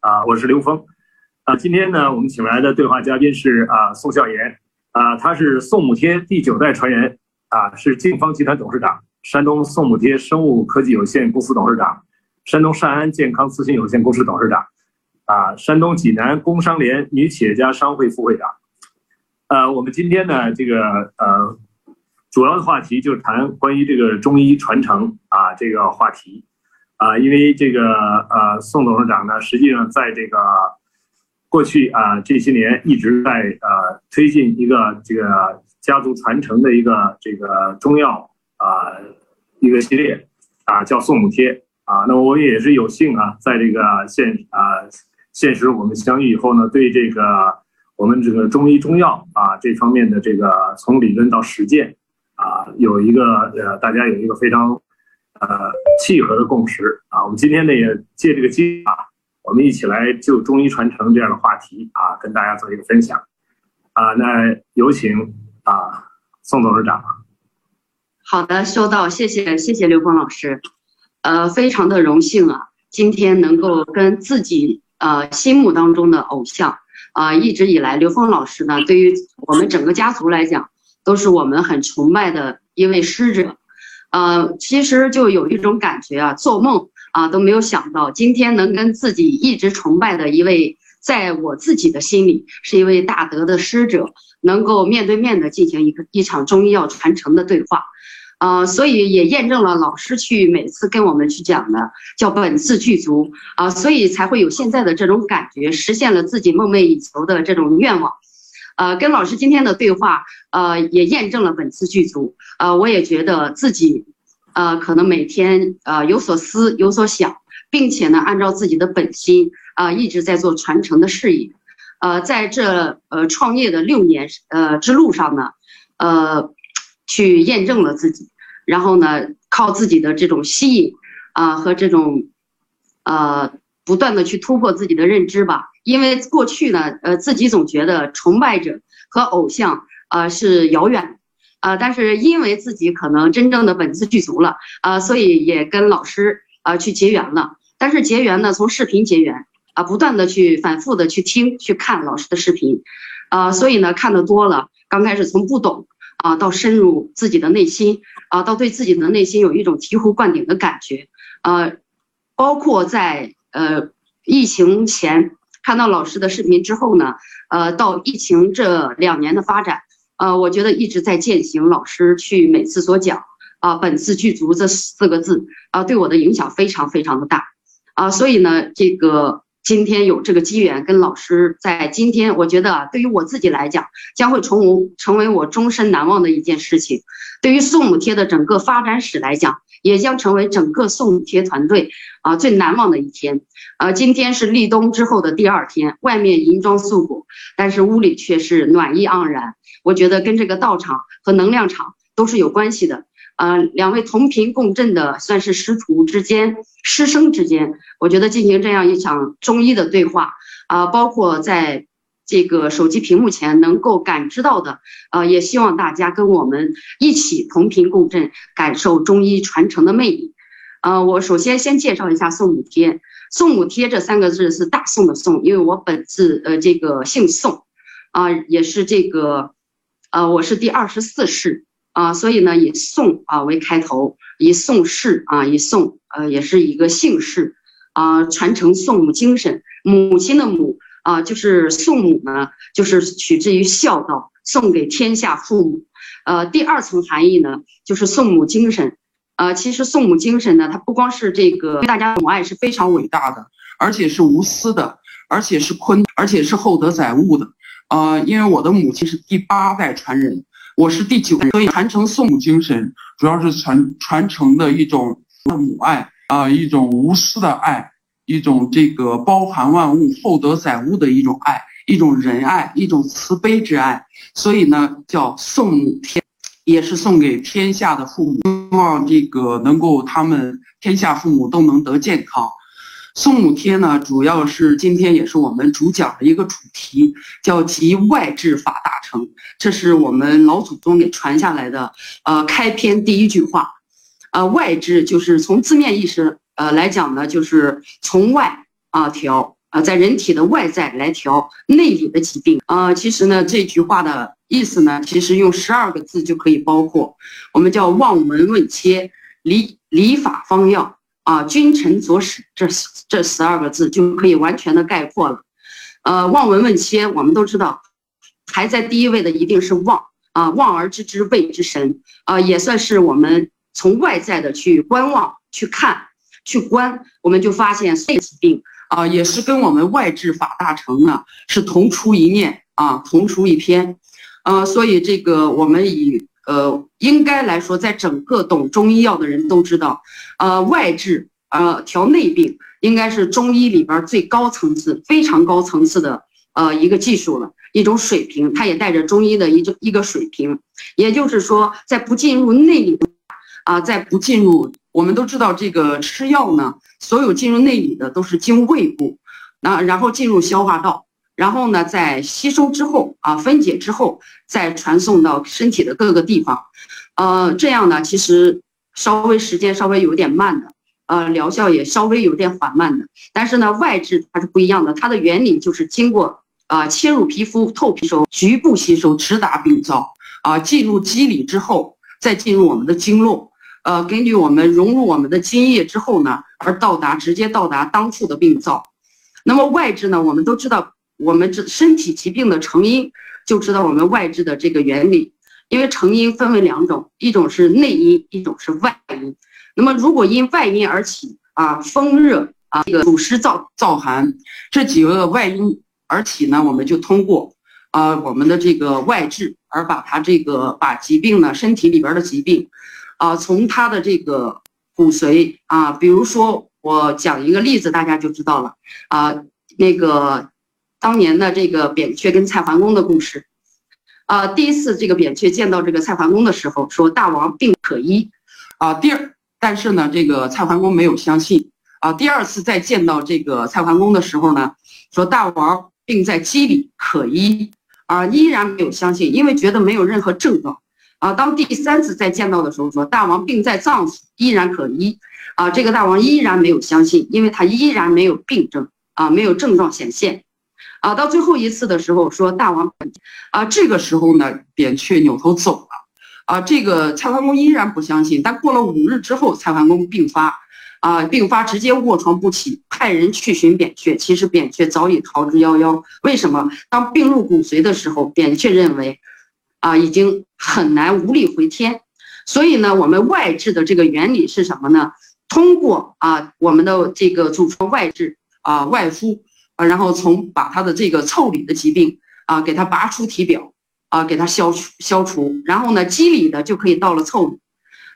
啊，我是刘峰，啊，今天呢，我们请来的对话嘉宾是啊宋孝言，啊，他是宋母贴第九代传人，啊，是晋方集团董事长，山东宋母贴生物科技有限公司董事长，山东善安健康咨询有限公司董事长，啊，山东济南工商联女企业家商会副会长，呃，我们今天呢，这个呃，主要的话题就是谈关于这个中医传承啊这个话题。啊，因为这个呃，宋董事长呢，实际上在这个过去啊这些年一直在呃推进一个这个家族传承的一个这个中药啊一个系列啊，叫宋母贴啊。那我也是有幸啊，在这个现啊现实我们相遇以后呢，对这个我们这个中医中药啊这方面的这个从理论到实践啊，有一个呃大家有一个非常。呃，契合的共识啊！我们今天呢也借这个机啊，我们一起来就中医传承这样的话题啊，跟大家做一个分享啊。那有请啊，宋董事长。好的，收到，谢谢谢谢刘峰老师，呃，非常的荣幸啊，今天能够跟自己呃心目当中的偶像啊，一直以来刘峰老师呢，对于我们整个家族来讲，都是我们很崇拜的一位师者。呃，其实就有一种感觉啊，做梦啊都没有想到，今天能跟自己一直崇拜的一位，在我自己的心里是一位大德的师者，能够面对面的进行一个一场中医药传承的对话，呃，所以也验证了老师去每次跟我们去讲的叫本自具足啊，所以才会有现在的这种感觉，实现了自己梦寐以求的这种愿望。呃，跟老师今天的对话，呃，也验证了本次剧组。呃，我也觉得自己，呃，可能每天呃有所思有所想，并且呢，按照自己的本心啊，一直在做传承的事业。呃，在这呃创业的六年呃之路上呢，呃，去验证了自己，然后呢，靠自己的这种吸引啊和这种，呃。不断的去突破自己的认知吧，因为过去呢，呃，自己总觉得崇拜者和偶像啊是遥远，啊，但是因为自己可能真正的本自具足了，啊，所以也跟老师啊去结缘了。但是结缘呢，从视频结缘啊，不断的去反复的去听去看老师的视频，啊，所以呢，看的多了，刚开始从不懂啊，到深入自己的内心啊，到对自己的内心有一种醍醐灌顶的感觉，呃，包括在。呃，疫情前看到老师的视频之后呢，呃，到疫情这两年的发展，呃，我觉得一直在践行老师去每次所讲啊，本次具足这四个字啊，对我的影响非常非常的大。啊，所以呢，这个今天有这个机缘跟老师在今天，我觉得对于我自己来讲，将会成成为我终身难忘的一件事情。对于宋母贴的整个发展史来讲。也将成为整个宋母贴团队啊最难忘的一天。呃，今天是立冬之后的第二天，外面银装素裹，但是屋里却是暖意盎然。我觉得跟这个道场和能量场都是有关系的。呃，两位同频共振的，算是师徒之间、师生之间，我觉得进行这样一场中医的对话啊，包括在。这个手机屏幕前能够感知到的，呃，也希望大家跟我们一起同频共振，感受中医传承的魅力。呃，我首先先介绍一下宋母贴。宋母贴这三个字是大宋的宋，因为我本字呃这个姓宋，啊，也是这个，呃，我是第二十四世啊，所以呢以宋啊为开头，以宋氏啊以宋呃也是一个姓氏啊，传承宋母精神，母亲的母。啊，就是宋母呢，就是取之于孝道，送给天下父母。呃，第二层含义呢，就是宋母精神。呃，其实宋母精神呢，它不光是这个对大家母爱是非常伟大的，而且是无私的，而且是坤，而且是厚德载物的。呃，因为我的母亲是第八代传人，我是第九代，所以传承宋母精神，主要是传传承的一种母爱啊，一种无私的爱。一种这个包含万物、厚德载物的一种爱，一种仁爱，一种慈悲之爱。所以呢，叫送母天，也是送给天下的父母，希望这个能够他们天下父母都能得健康。送母贴呢，主要是今天也是我们主讲的一个主题，叫集外治法大成。这是我们老祖宗给传下来的，呃，开篇第一句话，呃，外治就是从字面意思。呃，来讲呢，就是从外啊调啊，在人体的外在来调内里的疾病啊。其实呢，这句话的意思呢，其实用十二个字就可以包括，我们叫望闻问切，理理法方药啊，君臣佐使这这十二个字就可以完全的概括了。呃，望闻问切，我们都知道，排在第一位的一定是望啊，望而知之谓之神啊，也算是我们从外在的去观望、去看、去观，我们就发现这疾病。啊，也是跟我们外治法大成呢是同出一念啊，同出一篇，呃，所以这个我们以呃应该来说，在整个懂中医药的人都知道，呃，外治呃调内病应该是中医里边最高层次、非常高层次的呃一个技术了，一种水平，它也带着中医的一种一个水平，也就是说，在不进入内里啊，在不进入，我们都知道这个吃药呢。所有进入内里的都是经胃部，那然后进入消化道，然后呢，在吸收之后啊，分解之后再传送到身体的各个地方，呃，这样呢，其实稍微时间稍微有点慢的，呃，疗效也稍微有点缓慢的。但是呢，外治它是不一样的，它的原理就是经过啊切入皮肤、透皮收、局部吸收、直达病灶啊，进入肌理之后，再进入我们的经络。呃，根据我们融入我们的津液之后呢，而到达直接到达当处的病灶。那么外治呢，我们都知道，我们这身体疾病的成因，就知道我们外治的这个原理。因为成因分为两种，一种是内因，一种是外因。那么如果因外因而起啊，风热啊，这个暑湿燥燥寒这几个外因而起呢，我们就通过啊我们的这个外治，而把它这个把疾病呢，身体里边的疾病。啊，从他的这个骨髓啊，比如说我讲一个例子，大家就知道了啊。那个当年的这个扁鹊跟蔡桓公的故事，啊，第一次这个扁鹊见到这个蔡桓公的时候，说大王病可医，啊，第二，但是呢，这个蔡桓公没有相信，啊，第二次再见到这个蔡桓公的时候呢，说大王病在肌里可医，啊，依然没有相信，因为觉得没有任何症状。啊，当第三次再见到的时候，说大王病在脏腑，依然可医。啊，这个大王依然没有相信，因为他依然没有病症啊，没有症状显现。啊，到最后一次的时候，说大王，啊，这个时候呢，扁鹊扭头走了。啊，这个蔡桓公依然不相信。但过了五日之后，蔡桓公病发，啊，病发直接卧床不起，派人去寻扁鹊。其实扁鹊早已逃之夭夭。为什么？当病入骨髓的时候，扁鹊认为。啊，已经很难无力回天，所以呢，我们外治的这个原理是什么呢？通过啊，我们的这个祖传外治啊，外敷然后从把它的这个腠理的疾病啊，给它拔出体表啊，给它消除消除，然后呢，肌理的就可以到了腠理，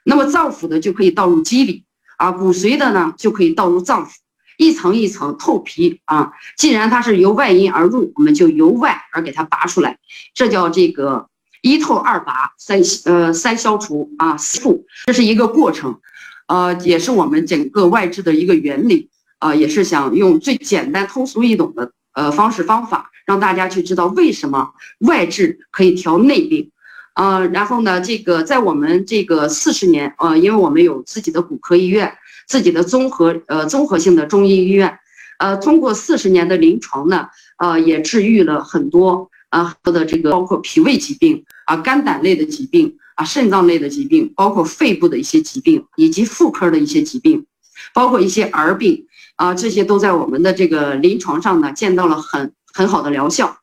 那么脏腑的就可以倒入肌理啊，骨髓的呢就可以倒入脏腑，一层一层透皮啊。既然它是由外因而入，我们就由外而给它拔出来，这叫这个。一透二拔三呃三消除啊四复，这是一个过程，呃也是我们整个外治的一个原理啊，也是想用最简单通俗易懂的呃方式方法，让大家去知道为什么外治可以调内病，呃然后呢这个在我们这个四十年呃，因为我们有自己的骨科医院，自己的综合呃综合性的中医医院，呃通过四十年的临床呢，呃也治愈了很多。啊，的这个包括脾胃疾病啊、肝胆类的疾病啊、肾脏类的疾病，包括肺部的一些疾病，以及妇科的一些疾病，包括一些儿病啊，这些都在我们的这个临床上呢见到了很很好的疗效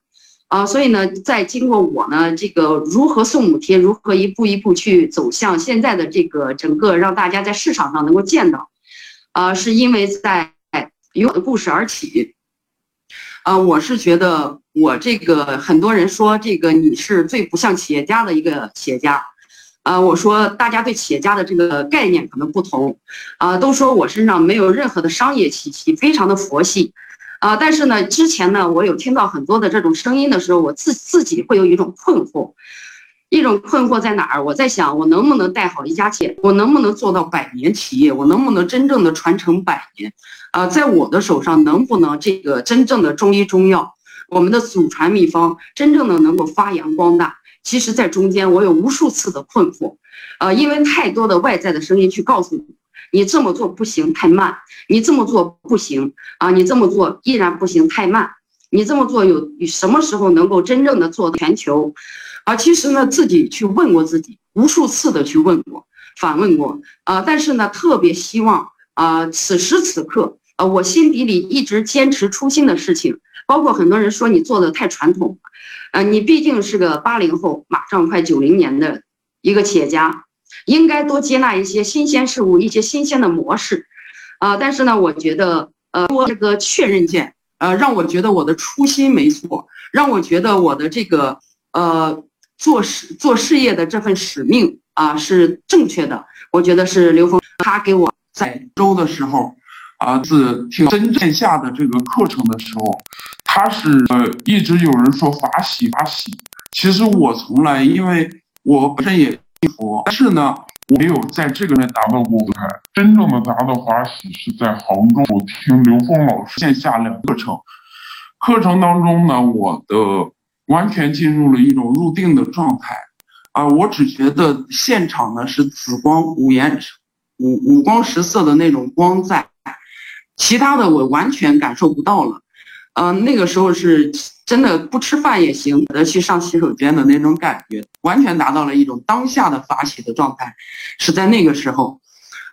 啊。所以呢，在经过我呢这个如何送母贴，如何一步一步去走向现在的这个整个让大家在市场上能够见到，啊，是因为在有我的故事而起。啊，我是觉得我这个很多人说这个你是最不像企业家的一个企业家，啊，我说大家对企业家的这个概念可能不同，啊，都说我身上没有任何的商业气息，非常的佛系，啊，但是呢，之前呢，我有听到很多的这种声音的时候，我自自己会有一种困惑。一种困惑在哪儿？我在想，我能不能带好一家企业？我能不能做到百年企业？我能不能真正的传承百年？啊，在我的手上能不能这个真正的中医中药，我们的祖传秘方真正的能够发扬光大？其实，在中间我有无数次的困惑，呃，因为太多的外在的声音去告诉你，你这么做不行，太慢；你这么做不行啊，你这么做依然不行，太慢。你这么做有什么时候能够真正的做全球？啊，其实呢，自己去问过自己，无数次的去问过、反问过啊，但是呢，特别希望啊，此时此刻啊，我心底里一直坚持初心的事情，包括很多人说你做的太传统，啊，你毕竟是个八零后，马上快九零年的一个企业家，应该多接纳一些新鲜事物、一些新鲜的模式，啊，但是呢，我觉得呃，多这个确认键。呃，让我觉得我的初心没错，让我觉得我的这个呃做事做事业的这份使命啊是正确的。我觉得是刘峰他给我在周的时候啊是听真线下的这个课程的时候，他是呃一直有人说法喜法喜，其实我从来因为我本身也信佛，但是呢。我没有在这个人达到过舞台，真正的达到华喜是在杭州，我听刘峰老师线下两课程，课程当中呢，我的完全进入了一种入定的状态，啊，我只觉得现场呢是紫光五颜五五光十色的那种光在，其他的我完全感受不到了。呃，那个时候是真的不吃饭也行，的去上洗手间的那种感觉，完全达到了一种当下的发起的状态，是在那个时候，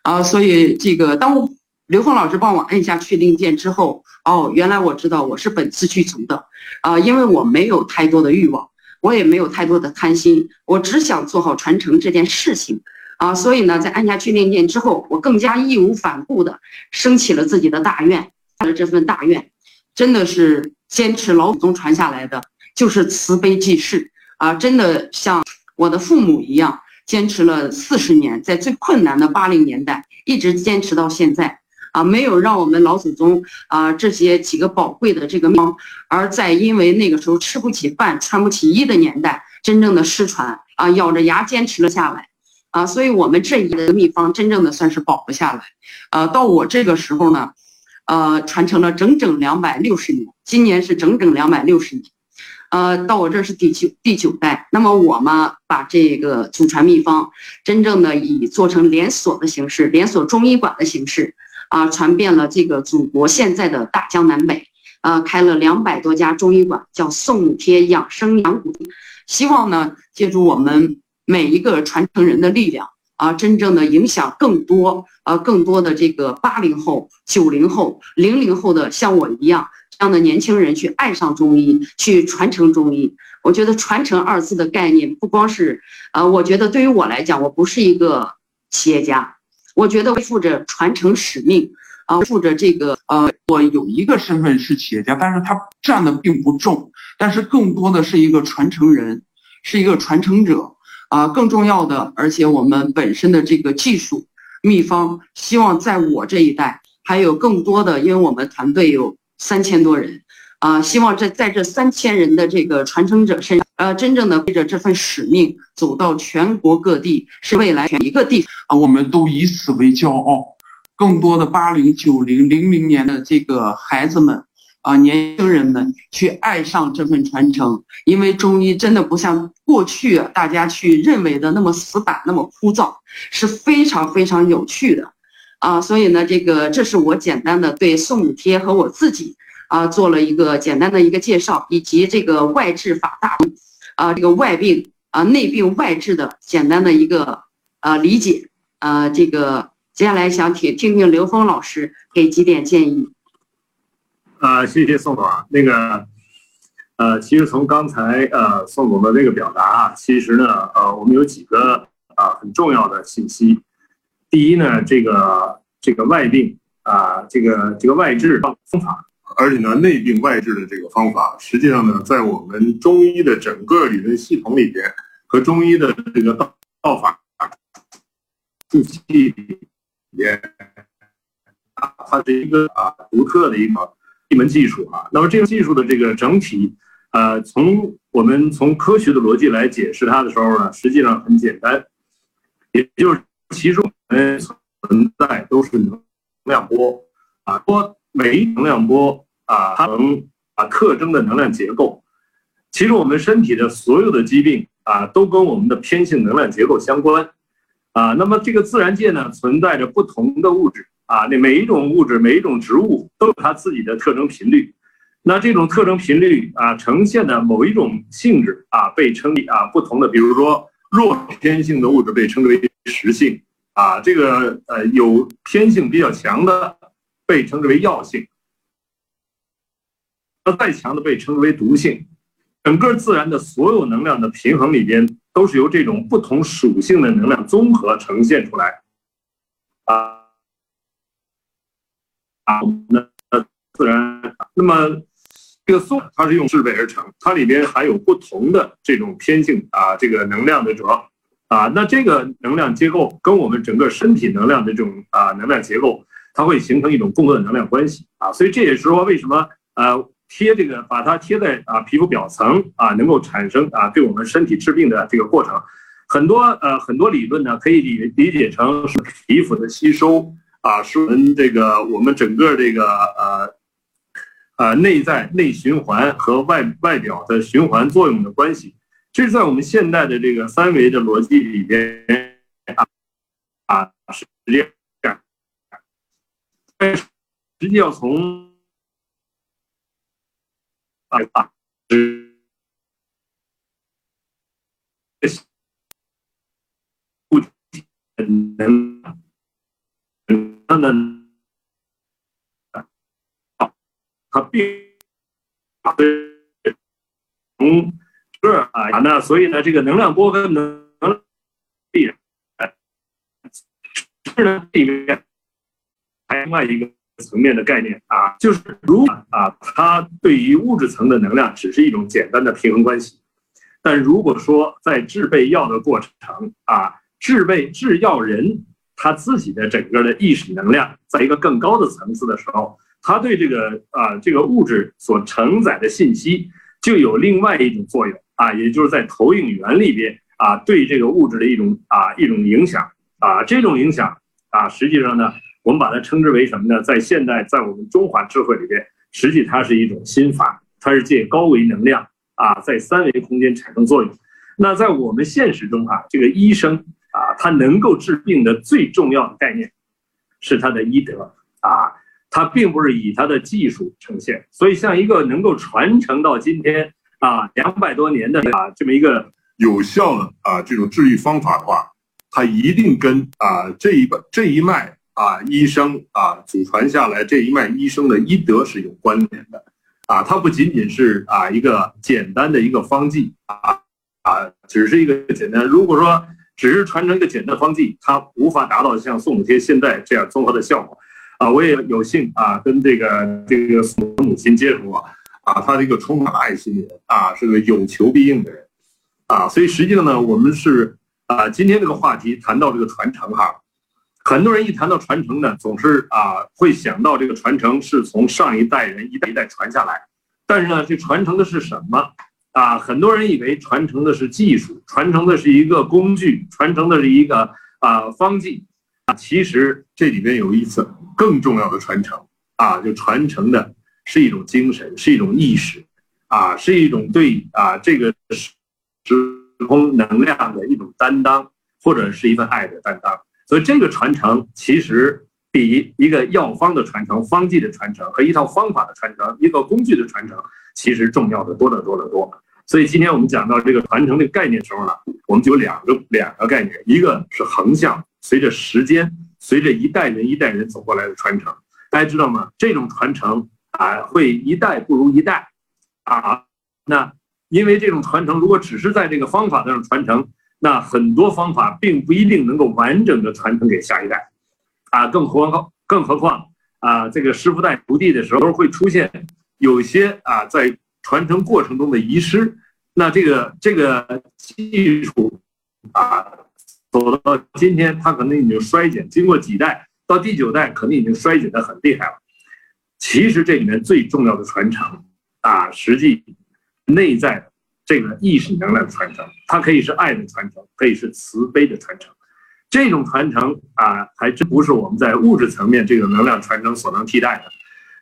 啊，所以这个当刘峰老师帮我按下确定键之后，哦，原来我知道我是本次剧组的，啊，因为我没有太多的欲望，我也没有太多的贪心，我只想做好传承这件事情，啊，所以呢，在按下确定键之后，我更加义无反顾的升起了自己的大愿，的这份大愿。真的是坚持老祖宗传下来的，就是慈悲济世啊！真的像我的父母一样，坚持了四十年，在最困难的八零年代，一直坚持到现在啊！没有让我们老祖宗啊这些几个宝贵的这个方，而在因为那个时候吃不起饭、穿不起衣的年代，真正的失传啊，咬着牙坚持了下来啊！所以我们这一的秘方真正的算是保了下来，呃，到我这个时候呢。呃，传承了整整两百六十年，今年是整整两百六十年，呃，到我这是第九第九代。那么我嘛，把这个祖传秘方，真正的以做成连锁的形式，连锁中医馆的形式，啊，传遍了这个祖国现在的大江南北，呃，开了两百多家中医馆，叫宋贴养生养骨，希望呢，借助我们每一个传承人的力量。啊，真正的影响更多，啊，更多的这个八零后、九零后、零零后的像我一样这样的年轻人去爱上中医，去传承中医。我觉得“传承”二字的概念不光是，呃，我觉得对于我来讲，我不是一个企业家，我觉得负着传承使命，啊，负着这个，呃，我有一个身份是企业家，但是他占的并不重，但是更多的是一个传承人，是一个传承者。啊，更重要的，而且我们本身的这个技术秘方，希望在我这一代还有更多的，因为我们团队有三千多人，啊，希望在在这三千人的这个传承者身上，呃，真正的背着这份使命走到全国各地，是未来每一个地方啊，我们都以此为骄傲。更多的八零、九零、零零年的这个孩子们。啊，年轻人们去爱上这份传承，因为中医真的不像过去大家去认为的那么死板、那么枯燥，是非常非常有趣的。啊，所以呢，这个这是我简单的对宋母贴和我自己啊做了一个简单的一个介绍，以及这个外治法大啊这个外病啊内病外治的简单的一个呃理解。呃，这个接下来想听听听刘峰老师给几点建议。啊，谢谢宋总啊。那个，呃，其实从刚才呃宋总的这个表达啊，其实呢，呃，我们有几个啊很重要的信息。第一呢，这个这个外病啊，这个这个外治方法，而且呢，内病外治的这个方法，实际上呢，在我们中医的整个理论系统里边，和中医的这个道道法体系里边，它是一个啊独特的一个。一门技术啊，那么这个技术的这个整体，呃，从我们从科学的逻辑来解释它的时候呢，实际上很简单，也就是其中存在都是能量波啊，波每一能量波啊，它能啊特征的能量结构，其实我们身体的所有的疾病啊，都跟我们的偏性能量结构相关。啊，那么这个自然界呢，存在着不同的物质啊，那每一种物质、每一种植物都有它自己的特征频率。那这种特征频率啊，呈现的某一种性质啊，被称啊不同的，比如说弱偏性的物质被称之为实性啊，这个呃有偏性比较强的被称之为药性，那再强的被称之为毒性。整个自然的所有能量的平衡里边，都是由这种不同属性的能量综合呈现出来啊啊，那自然那么。这个松它是用制备而成，它里边含有不同的这种偏性啊，这个能量的折啊，那这个能量结构跟我们整个身体能量的这种啊能量结构，它会形成一种共振能量关系啊，所以这也是说为什么呃贴这个把它贴在啊皮肤表层啊，能够产生啊对我们身体治病的这个过程，很多呃很多理论呢可以理理解成是皮肤的吸收啊，是我们这个我们整个这个呃。啊，内在内循环和外外表的循环作用的关系，这是在我们现代的这个三维的逻辑里边啊啊，实际上，实际要从啊啊，物体能能。它并从这啊，那所以呢，这个能量波和能必然是呢里面还另外一个层面的概念啊，就是如啊，它对于物质层的能量只是一种简单的平衡关系，但如果说在制备药的过程啊，制备制药人他自己的整个的意识能量，在一个更高的层次的时候。它对这个啊这个物质所承载的信息就有另外一种作用啊，也就是在投影源里边啊对这个物质的一种啊一种影响啊这种影响啊实际上呢我们把它称之为什么呢？在现代在我们中华智慧里边，实际它是一种心法，它是借高维能量啊在三维空间产生作用。那在我们现实中啊，这个医生啊他能够治病的最重要的概念是他的医德啊。它并不是以它的技术呈现，所以像一个能够传承到今天啊两百多年的啊这么一个有效的啊这种治愈方法的话，它一定跟啊这一本这一脉啊医生啊祖传下来这一脉医生的医德是有关联的啊，它不仅仅是啊一个简单的一个方剂啊啊，只是一个简单。如果说只是传承一个简单方剂，它无法达到像宋母贴现在这样综合的效果。啊，我也有幸啊，跟这个这个宋母亲接触过，啊，她是一个充满爱心的人啊，是个有求必应的人，啊，所以实际上呢，我们是啊，今天这个话题谈到这个传承哈，很多人一谈到传承呢，总是啊会想到这个传承是从上一代人一代一代传下来，但是呢，这传承的是什么啊？很多人以为传承的是技术，传承的是一个工具，传承的是一个啊方剂啊。其实这里面有一次更重要的传承啊，就传承的是一种精神，是一种意识，啊，是一种对啊这个时空能量的一种担当，或者是一份爱的担当。所以这个传承其实比一个药方的传承、方剂的传承和一套方法的传承、一个工具的传承，其实重要的多得多得多。所以今天我们讲到这个传承的概念的时候呢，我们就有两个两个概念，一个是横向。随着时间，随着一代人一代人走过来的传承，大家知道吗？这种传承啊，会一代不如一代啊。那因为这种传承，如果只是在这个方法上传承，那很多方法并不一定能够完整的传承给下一代啊。更何况，更何况啊，这个师傅带徒弟的时候会出现有些啊，在传承过程中的遗失，那这个这个技术啊。走到今天，它可能已经衰减，经过几代，到第九代可能已经衰减的很厉害了。其实这里面最重要的传承啊，实际内在的这个意识能量传承，它可以是爱的传承，可以是慈悲的传承。这种传承啊，还真不是我们在物质层面这个能量传承所能替代的。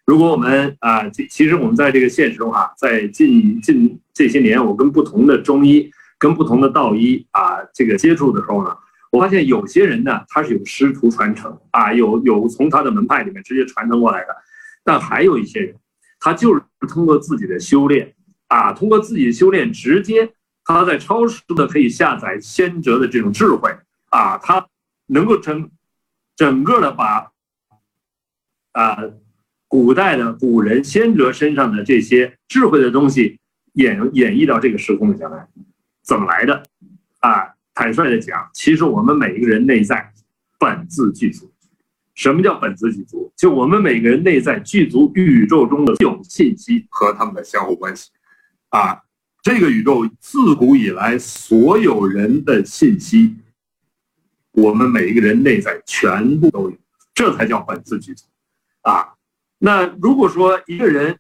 如果我们啊，其实我们在这个现实中啊，在近近这些年，我跟不同的中医。跟不同的道医啊，这个接触的时候呢，我发现有些人呢，他是有师徒传承啊，有有从他的门派里面直接传承过来的，但还有一些人，他就是通过自己的修炼啊，通过自己的修炼，直接他在超时的可以下载先哲的这种智慧啊，他能够整整个的把啊古代的古人先哲身上的这些智慧的东西演演绎到这个时空里来，怎么来的啊？坦率的讲，其实我们每一个人内在本自具足。什么叫本自具足？就我们每个人内在具足宇宙中的有信息和他们的相互关系。啊，这个宇宙自古以来所有人的信息，我们每一个人内在全部都有，这才叫本自具足。啊，那如果说一个人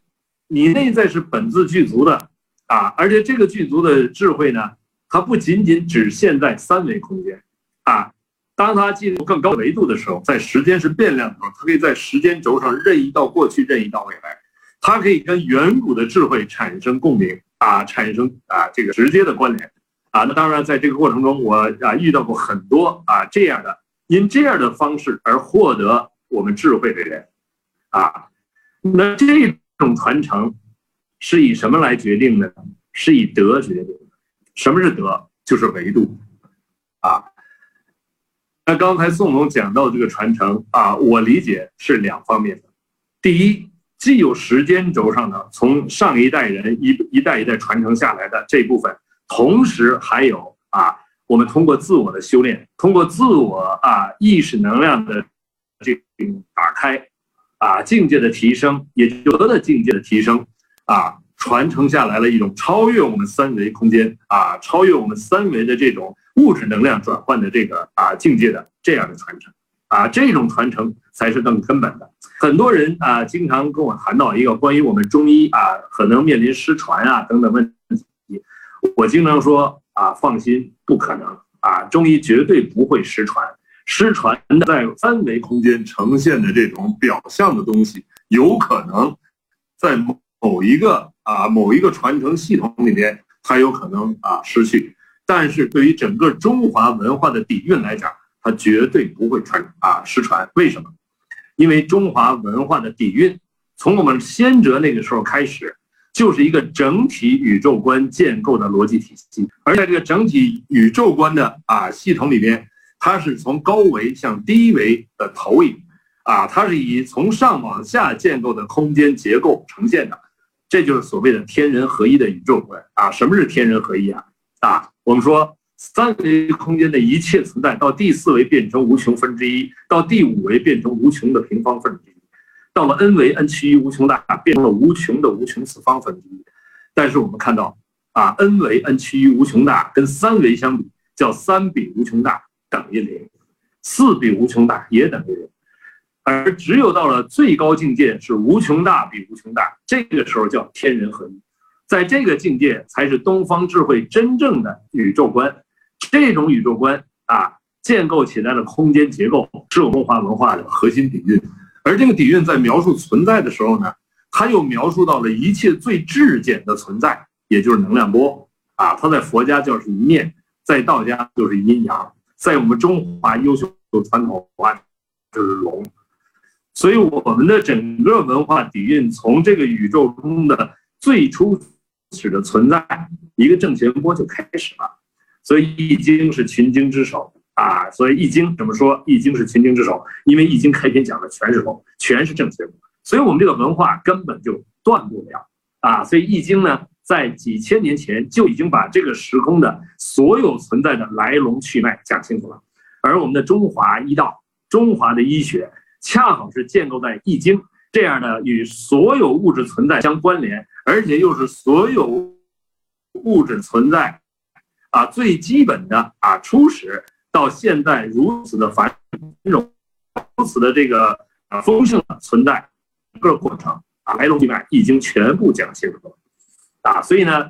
你内在是本自具足的啊，而且这个具足的智慧呢？它不仅仅只限在三维空间，啊，当它进入更高维度的时候，在时间是变量的时候，它可以在时间轴上任意到过去，任意到未来，它可以跟远古的智慧产生共鸣，啊，产生啊这个直接的关联，啊，那当然在这个过程中，我啊遇到过很多啊这样的，因这样的方式而获得我们智慧的人，啊，那这种传承是以什么来决定的？是以德决定的。什么是德？就是维度，啊。那刚才宋总讲到这个传承啊，我理解是两方面的。第一，既有时间轴上的从上一代人一一代一代传承下来的这部分，同时还有啊，我们通过自我的修炼，通过自我啊意识能量的这种打开，啊境界的提升，也就德的境界的提升，啊。传承下来了一种超越我们三维空间啊，超越我们三维的这种物质能量转换的这个啊境界的这样的传承啊，这种传承才是更根本的。很多人啊，经常跟我谈到一个关于我们中医啊可能面临失传啊等等问题，我经常说啊，放心，不可能啊，中医绝对不会失传。失传的在三维空间呈现的这种表象的东西，有可能在某一个。啊，某一个传承系统里面，它有可能啊失去，但是对于整个中华文化的底蕴来讲，它绝对不会传啊失传。为什么？因为中华文化的底蕴，从我们先哲那个时候开始，就是一个整体宇宙观建构的逻辑体系，而在这个整体宇宙观的啊系统里边，它是从高维向低维的投影，啊，它是以从上往下建构的空间结构呈现的。这就是所谓的天人合一的宇宙观啊！什么是天人合一啊？啊，我们说三维空间的一切存在，到第四维变成无穷分之一，到第五维变成无穷的平方分之一，到了 n 维 n 趋于无穷大，变成了无穷的无穷次方分之一。但是我们看到啊，n 维 n 趋于无穷大跟三维相比，叫三比无穷大等于零，四比无穷大也等于零。而只有到了最高境界是无穷大比无穷大，这个时候叫天人合一，在这个境界才是东方智慧真正的宇宙观。这种宇宙观啊，建构起来的空间结构是中华文化的核心底蕴。而这个底蕴在描述存在的时候呢，它又描述到了一切最至简的存在，也就是能量波啊。它在佛家就是一念，在道家就是阴阳，在我们中华优秀传统文化就是龙。所以，我们的整个文化底蕴从这个宇宙中的最初始的存在，一个正弦波就开始了。所以，《易经》是群经之首啊。所以，《易经》怎么说？《易经》是群经之首，因为《易经》开篇讲的全是龙，全是正弦波。所以我们这个文化根本就断不了啊。所以，《易经》呢，在几千年前就已经把这个时空的所有存在的来龙去脉讲清楚了。而我们的中华医道，中华的医学。恰好是建构在《易经》这样的与所有物质存在相关联，而且又是所有物质存在啊最基本的啊初始到现在如此的繁荣，如此的这个啊丰盛的存在整个过程啊来龙去脉，《已经》全部讲清楚了啊。所以呢，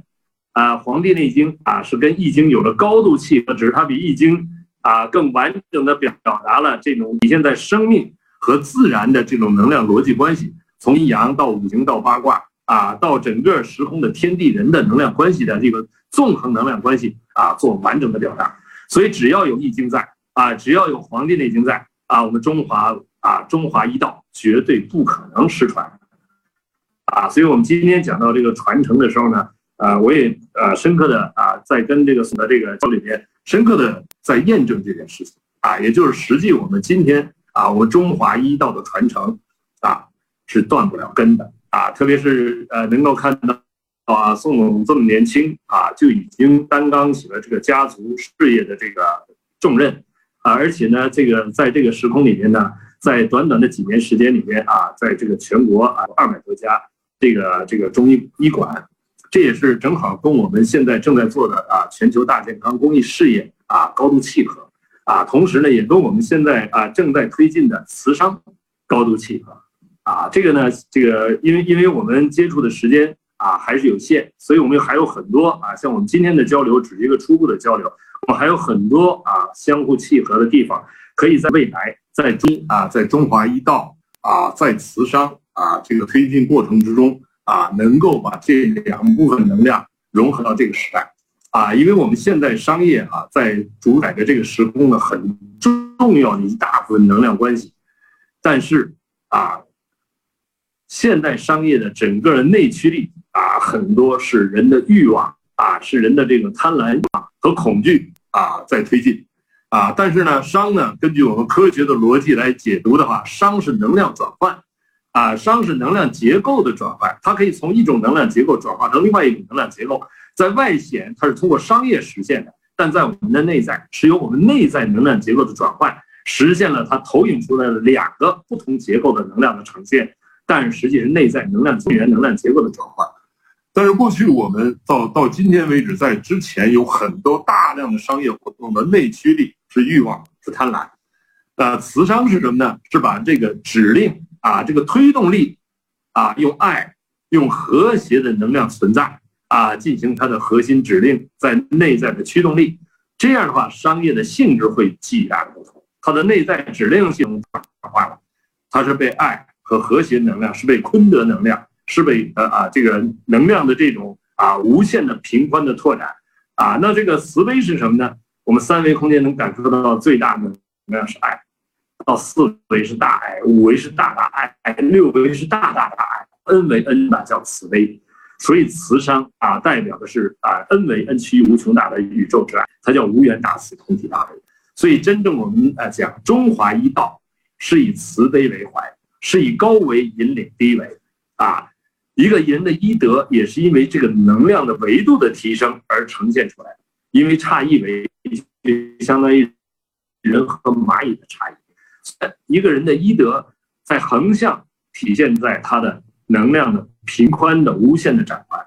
啊《黄帝内经》啊是跟《易经》有了高度契合，只是它比《易经》啊更完整的表表达了这种体现在生命。和自然的这种能量逻辑关系，从阴阳到五行到八卦啊，到整个时空的天地人的能量关系的这个纵横能量关系啊，做完整的表达。所以只要有易经在啊，只要有《黄帝内经》在啊，我们中华啊中华医道绝对不可能失传啊。所以，我们今天讲到这个传承的时候呢，啊，我也呃深刻的啊在跟这个的这个教里面深刻的在验证这件事情啊，也就是实际我们今天啊，我们中华医道的传承啊是断不了根的啊，特别是呃能够看到。啊，宋总这么年轻啊，就已经担当起了这个家族事业的这个重任啊，而且呢，这个在这个时空里面呢，在短短的几年时间里面啊，在这个全国啊二百多家这个这个中医医馆，这也是正好跟我们现在正在做的啊全球大健康公益事业啊高度契合啊，同时呢，也跟我们现在啊正在推进的慈商高度契合啊，这个呢，这个因为因为我们接触的时间。啊，还是有限，所以我们还有很多啊，像我们今天的交流只是一个初步的交流，我们还有很多啊相互契合的地方，可以在未来在中啊，在中华医道啊，在慈商啊这个推进过程之中啊，能够把这两部分能量融合到这个时代啊，因为我们现在商业啊，在主宰着这个时空的很重要的一大部分能量关系，但是啊，现代商业的整个的内驱力。啊，很多是人的欲望啊，是人的这个贪婪和恐惧啊在推进啊。但是呢，商呢，根据我们科学的逻辑来解读的话，商是能量转换啊，商是能量结构的转换，它可以从一种能量结构转化成另外一种能量结构。在外显它是通过商业实现的，但在我们的内在是由我们内在能量结构的转换实现了它投影出来的两个不同结构的能量的呈现，但实际是内在能量资源能量结构的转换。但是过去我们到到今天为止，在之前有很多大量的商业活动的内驱力是欲望，是贪婪。呃，慈商是什么呢？是把这个指令啊，这个推动力啊，用爱、用和谐的能量存在啊，进行它的核心指令，在内在的驱动力。这样的话，商业的性质会截然不同，它的内在指令性转化了，它是被爱和和谐能量，是被坤德能量。是被呃啊这个能量的这种啊无限的平宽的拓展啊，那这个慈悲是什么呢？我们三维空间能感受到最大的能量是爱，到四维是大爱，五维是大大爱，六维是大大大爱，n 维 n 大叫慈悲，所以慈商啊代表的是啊 n 维 n 趋于无穷大的宇宙之爱，它叫无缘大慈，同体大悲。所以真正我们啊讲中华医道是以慈悲为怀，是以高维引领低维啊。一个人的医德也是因为这个能量的维度的提升而呈现出来的，因为差异为相当于人和蚂蚁的差异。一个人的医德在横向体现在他的能量的平宽的无限的展开，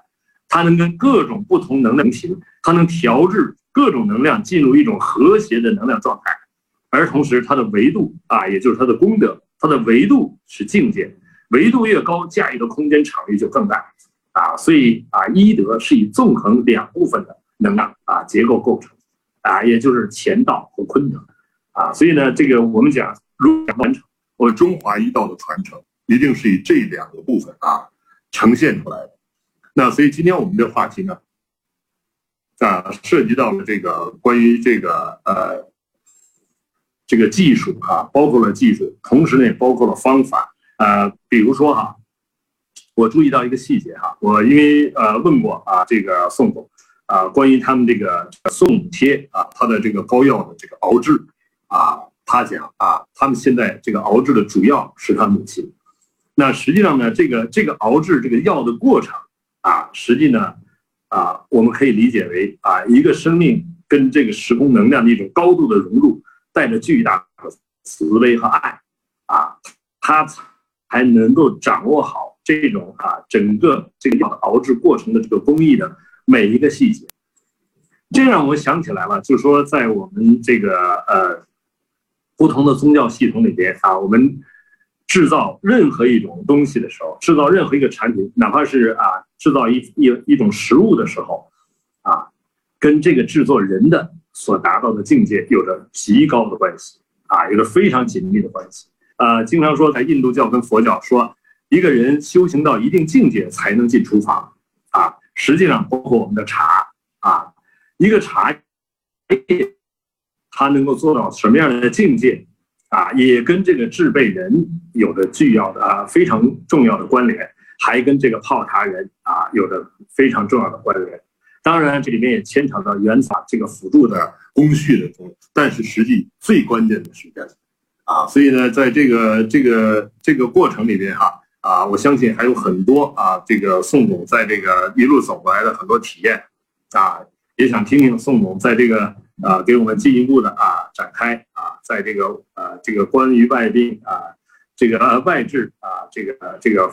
他能跟各种不同能量平，他能调制各种能量进入一种和谐的能量状态，而同时他的维度啊，也就是他的功德，他的维度是境界。维度越高，驾驭的空间场域就更大，啊，所以啊，医德是以纵横两部分的能量啊结构构成，啊，也就是乾道和坤德，啊，所以呢，这个我们讲如想完成，我们中华医道的传承一定是以这两个部分啊呈现出来的。那所以今天我们的话题呢，啊，涉及到了这个关于这个呃这个技术啊，包括了技术，同时呢也包括了方法。呃，比如说哈，我注意到一个细节哈，我因为呃问过啊这个宋总啊，关于他们这个宋母贴啊，它的这个膏药的这个熬制啊，他讲啊，他们现在这个熬制的主要是他母亲。那实际上呢，这个这个熬制这个药的过程啊，实际呢啊，我们可以理解为啊，一个生命跟这个时空能量的一种高度的融入，带着巨大的慈悲和爱啊，他。还能够掌握好这种啊，整个这个药的熬制过程的这个工艺的每一个细节，这让我想起来了，就是说在我们这个呃不同的宗教系统里边啊，我们制造任何一种东西的时候，制造任何一个产品，哪怕是啊制造一一一种食物的时候，啊，跟这个制作人的所达到的境界有着极高的关系啊，有着非常紧密的关系。呃，经常说在印度教跟佛教说，一个人修行到一定境界才能进厨房，啊，实际上包括我们的茶啊，一个茶叶他能够做到什么样的境界啊，也跟这个制备人有着巨要的啊非常重要的关联，还跟这个泡茶人啊有着非常重要的关联。当然，这里面也牵扯到原法这个辅助的工序的中，但是实际最关键的是人啊，所以呢，在这个这个这个过程里边哈啊，我相信还有很多啊，这个宋总在这个一路走过来的很多体验啊，也想听听宋总在这个。啊，给我们进一步的啊展开啊，在这个呃这个关于外宾啊，这个外治啊，这个这个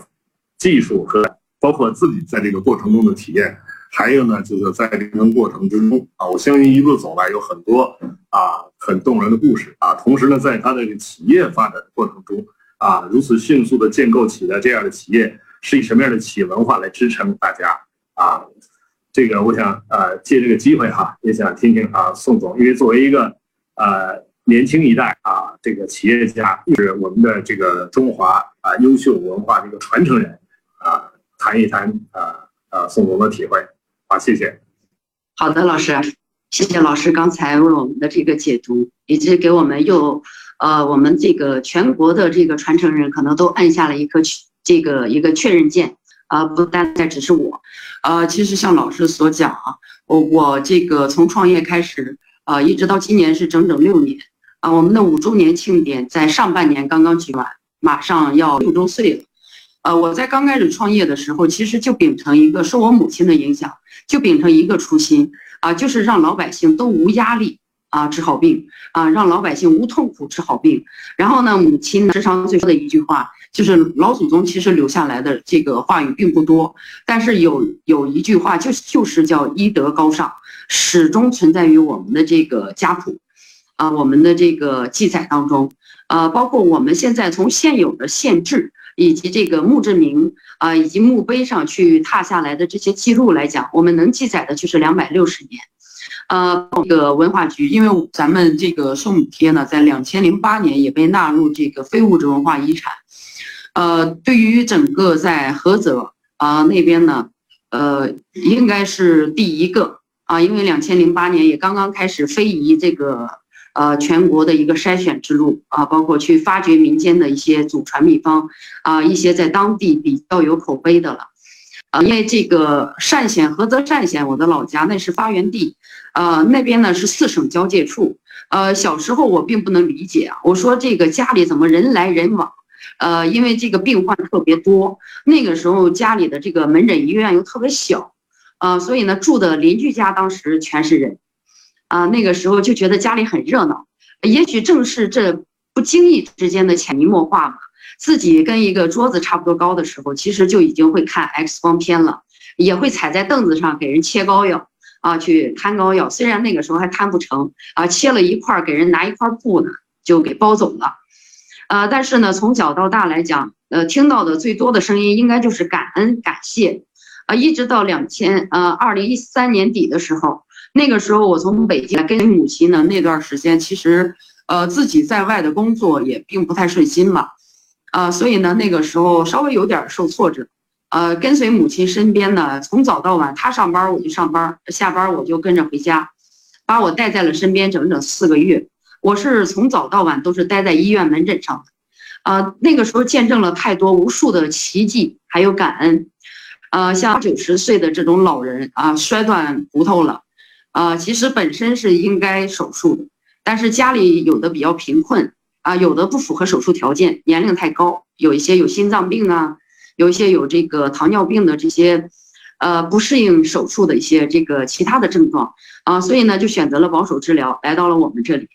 技术和包括自己在这个过程中的体验，还有呢就是在这个过程之中啊，我相信一路走来有很多啊很动人的故事啊。同时呢，在他的企业发展过程中啊，如此迅速的建构起来这样的企业，是以什么样的企业文化来支撑大家啊？这个我想呃借这个机会哈，也想听听啊宋总，因为作为一个呃年轻一代啊这个企业家，是我们的这个中华啊优秀文化的一个传承人啊，谈一谈啊啊宋总的体会好，谢谢。好的，老师，谢谢老师刚才为我们的这个解读，以及给我们又呃我们这个全国的这个传承人可能都按下了一颗这个一个确认键。啊，不单单只是我，呃，其实像老师所讲啊，我我这个从创业开始，啊，一直到今年是整整六年，啊，我们的五周年庆典在上半年刚刚举完，马上要六周岁了，呃，我在刚开始创业的时候，其实就秉承一个受我母亲的影响，就秉承一个初心，啊，就是让老百姓都无压力啊治好病，啊，让老百姓无痛苦治好病，然后呢，母亲时常最说的一句话。就是老祖宗其实留下来的这个话语并不多，但是有有一句话就就是叫医德高尚，始终存在于我们的这个家谱，啊，我们的这个记载当中，啊，包括我们现在从现有的县志以及这个墓志铭啊，以及墓碑上去踏下来的这些记录来讲，我们能记载的就是两百六十年，呃，这个文化局，因为咱们这个宋母贴呢，在两千零八年也被纳入这个非物质文化遗产。呃，对于整个在菏泽啊那边呢，呃，应该是第一个啊，因为两千零八年也刚刚开始非遗这个呃全国的一个筛选之路啊，包括去发掘民间的一些祖传秘方啊，一些在当地比较有口碑的了啊，因为这个单县菏泽单县，我的老家那是发源地，呃，那边呢是四省交界处，呃，小时候我并不能理解啊，我说这个家里怎么人来人往。呃，因为这个病患特别多，那个时候家里的这个门诊医院又特别小，呃，所以呢住的邻居家当时全是人，啊，那个时候就觉得家里很热闹。也许正是这不经意之间的潜移默化吧，自己跟一个桌子差不多高的时候，其实就已经会看 X 光片了，也会踩在凳子上给人切膏药啊，去摊膏药。虽然那个时候还摊不成啊，切了一块给人拿一块布呢，就给包走了。呃，但是呢，从小到大来讲，呃，听到的最多的声音应该就是感恩感谢，啊，一直到两千呃二零一三年底的时候，那个时候我从北京来跟随母亲呢，那段时间其实呃自己在外的工作也并不太顺心嘛，啊，所以呢那个时候稍微有点受挫折，呃，跟随母亲身边呢，从早到晚，她上班我就上班，下班我就跟着回家，把我带在了身边整整四个月。我是从早到晚都是待在医院门诊上的，啊，那个时候见证了太多无数的奇迹，还有感恩，呃，像九十岁的这种老人啊，摔断骨头了，啊，其实本身是应该手术的，但是家里有的比较贫困啊，有的不符合手术条件，年龄太高，有一些有心脏病啊，有一些有这个糖尿病的这些，呃，不适应手术的一些这个其他的症状。啊，所以呢，就选择了保守治疗，来到了我们这里。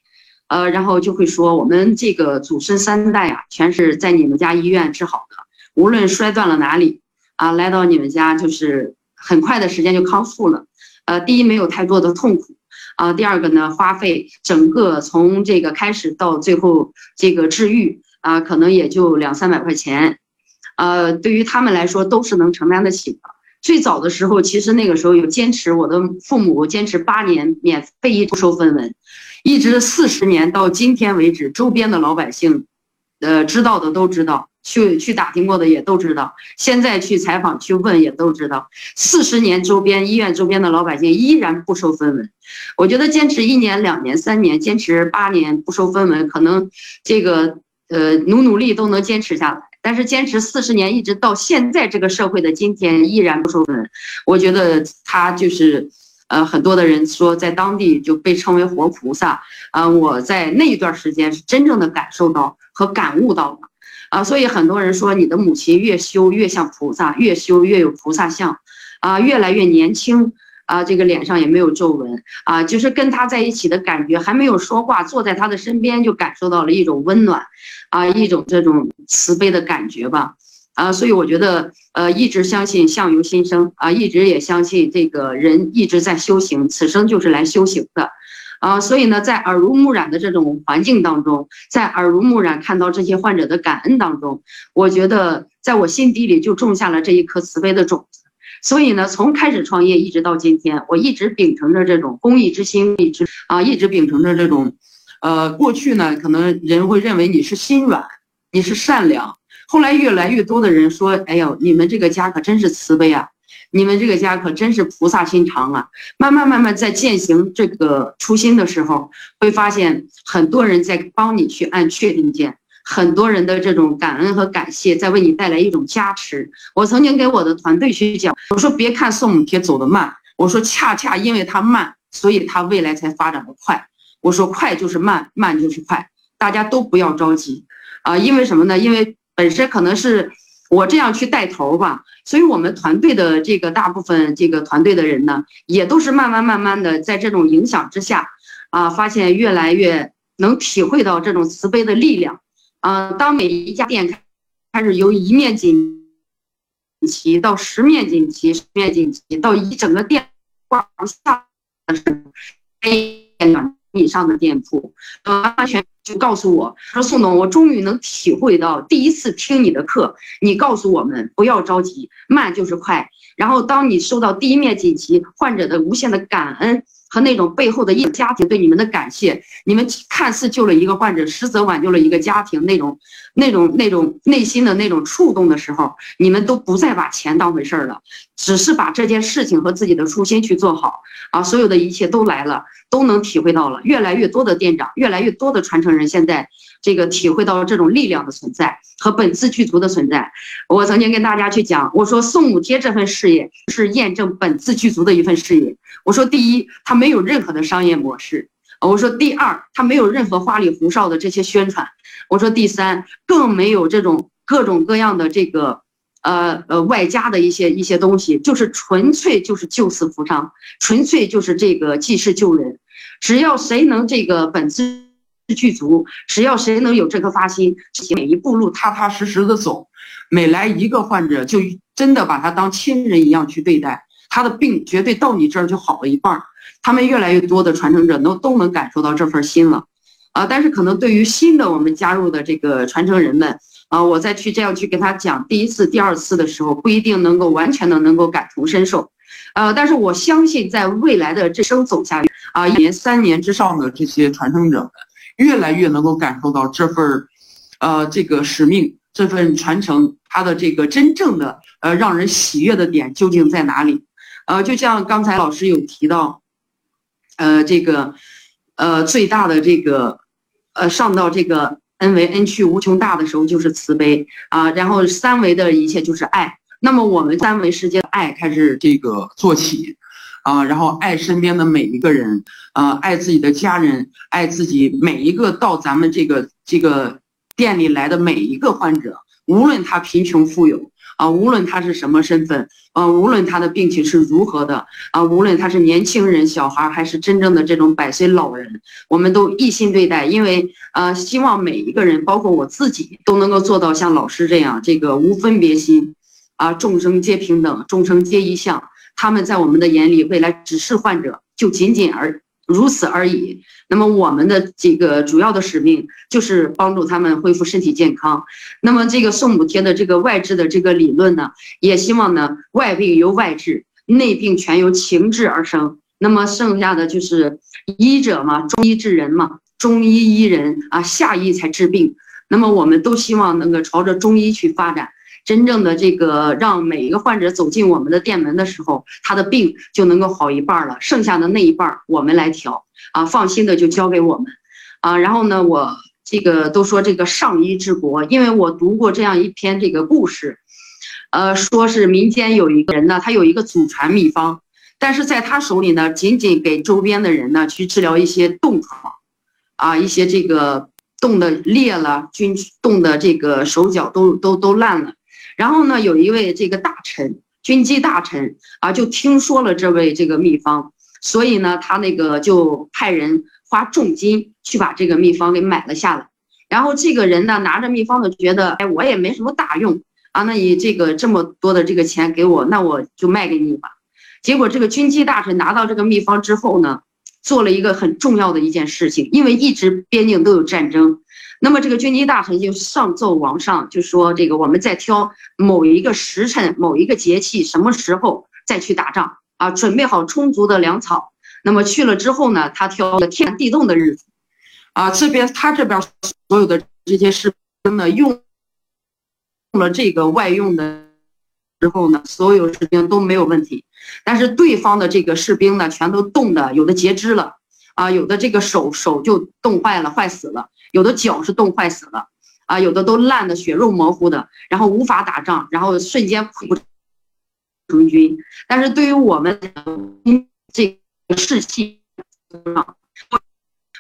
呃，然后就会说我们这个祖孙三代啊，全是在你们家医院治好的，无论摔断了哪里啊，来到你们家就是很快的时间就康复了。呃，第一没有太多的痛苦啊，第二个呢，花费整个从这个开始到最后这个治愈啊，可能也就两三百块钱，呃，对于他们来说都是能承担得起的。最早的时候，其实那个时候有坚持，我的父母坚持八年免费不收分文。一直四十年到今天为止，周边的老百姓呃知道的都知道，去去打听过的也都知道，现在去采访去问也都知道。四十年周边医院周边的老百姓依然不收分文，我觉得坚持一年、两年、三年，坚持八年不收分文，可能这个呃努努力都能坚持下来。但是坚持四十年，一直到现在这个社会的今天，依然不收分文，我觉得他就是。呃，很多的人说在当地就被称为活菩萨啊，我在那一段时间是真正的感受到和感悟到了啊，所以很多人说你的母亲越修越像菩萨，越修越有菩萨相啊，越来越年轻啊，这个脸上也没有皱纹啊，就是跟他在一起的感觉，还没有说话，坐在他的身边就感受到了一种温暖啊，一种这种慈悲的感觉吧。啊，所以我觉得，呃，一直相信相由心生啊，一直也相信这个人一直在修行，此生就是来修行的，啊，所以呢，在耳濡目染的这种环境当中，在耳濡目染看到这些患者的感恩当中，我觉得在我心底里就种下了这一颗慈悲的种子。所以呢，从开始创业一直到今天，我一直秉承着这种公益之心，一直啊，一直秉承着这种，呃，过去呢，可能人会认为你是心软，你是善良。后来越来越多的人说：“哎呦，你们这个家可真是慈悲啊！你们这个家可真是菩萨心肠啊！”慢慢慢慢在践行这个初心的时候，会发现很多人在帮你去按确定键，很多人的这种感恩和感谢在为你带来一种加持。我曾经给我的团队去讲，我说：“别看宋母贴走得慢，我说恰恰因为它慢，所以它未来才发展的快。我说快就是慢，慢就是快，大家都不要着急啊！因为什么呢？因为。”本身可能是我这样去带头吧，所以我们团队的这个大部分这个团队的人呢，也都是慢慢慢慢的在这种影响之下，啊，发现越来越能体会到这种慈悲的力量，啊，当每一家店开始由一面锦旗到十面锦旗，十面锦旗到一整个店挂不下的时候，两以上的店铺，呃完全。就告诉我说：“宋总，我终于能体会到，第一次听你的课，你告诉我们不要着急，慢就是快。然后当你收到第一面锦旗，患者的无限的感恩。”和那种背后的一家庭对你们的感谢，你们看似救了一个患者，实则挽救了一个家庭，那种、那种、那种内心的那种触动的时候，你们都不再把钱当回事儿了，只是把这件事情和自己的初心去做好啊！所有的一切都来了，都能体会到了。越来越多的店长，越来越多的传承人，现在。这个体会到了这种力量的存在和本自具足的存在，我曾经跟大家去讲，我说宋母贴这份事业是验证本自具足的一份事业。我说第一，它没有任何的商业模式；我说第二，它没有任何花里胡哨的这些宣传；我说第三，更没有这种各种各样的这个呃呃外加的一些一些东西，就是纯粹就是救死扶伤，纯粹就是这个济世救人。只要谁能这个本自。具足，只要谁能有这颗发心，每一步路踏踏实实的走，每来一个患者，就真的把他当亲人一样去对待，他的病绝对到你这儿就好了一半。他们越来越多的传承者都都能感受到这份心了，啊！但是可能对于新的我们加入的这个传承人们，啊，我再去这样去跟他讲第一次、第二次的时候，不一定能够完全的能够感同身受，呃，但是我相信在未来的这生走下去，啊，一年、三年之上的这些传承者们。越来越能够感受到这份，呃，这个使命，这份传承，它的这个真正的呃让人喜悦的点究竟在哪里？呃，就像刚才老师有提到，呃，这个，呃，最大的这个，呃，上到这个 n 为 n 去无穷大的时候就是慈悲啊，然后三维的一切就是爱。那么我们三维世界的爱开始这个做起。啊，然后爱身边的每一个人，啊，爱自己的家人，爱自己每一个到咱们这个这个店里来的每一个患者，无论他贫穷富有，啊，无论他是什么身份，啊，无论他的病情是如何的，啊，无论他是年轻人、小孩还是真正的这种百岁老人，我们都一心对待，因为呃，希望每一个人，包括我自己，都能够做到像老师这样，这个无分别心，啊，众生皆平等，众生皆一相。他们在我们的眼里，未来只是患者，就仅仅而如此而已。那么我们的这个主要的使命就是帮助他们恢复身体健康。那么这个宋补贴的这个外治的这个理论呢，也希望呢外病由外治，内病全由情治而生。那么剩下的就是医者嘛，中医治人嘛，中医医人啊，下医才治病。那么我们都希望能够朝着中医去发展，真正的这个让每一个患者走进我们的店门的时候，他的病就能够好一半了，剩下的那一半我们来调啊，放心的就交给我们啊。然后呢，我这个都说这个上医治国，因为我读过这样一篇这个故事，呃，说是民间有一个人呢，他有一个祖传秘方。但是在他手里呢，仅仅给周边的人呢去治疗一些冻疮，啊，一些这个冻的裂了，菌冻的这个手脚都都都烂了。然后呢，有一位这个大臣，军机大臣啊，就听说了这位这个秘方，所以呢，他那个就派人花重金去把这个秘方给买了下来。然后这个人呢，拿着秘方呢，觉得哎，我也没什么大用啊，那你这个这么多的这个钱给我，那我就卖给你吧。结果，这个军机大臣拿到这个秘方之后呢，做了一个很重要的一件事情，因为一直边境都有战争，那么这个军机大臣就上奏王上，就说这个我们在挑某一个时辰、某一个节气，什么时候再去打仗啊？准备好充足的粮草。那么去了之后呢，他挑了天寒地冻的日子，啊，这边他这边所有的这些士兵呢，用用了这个外用的之后呢，所有士兵都没有问题。但是对方的这个士兵呢，全都冻的，有的截肢了，啊，有的这个手手就冻坏了，坏死了；有的脚是冻坏死了，啊，有的都烂的血肉模糊的，然后无法打仗，然后瞬间溃不成军。但是对于我们这个士气，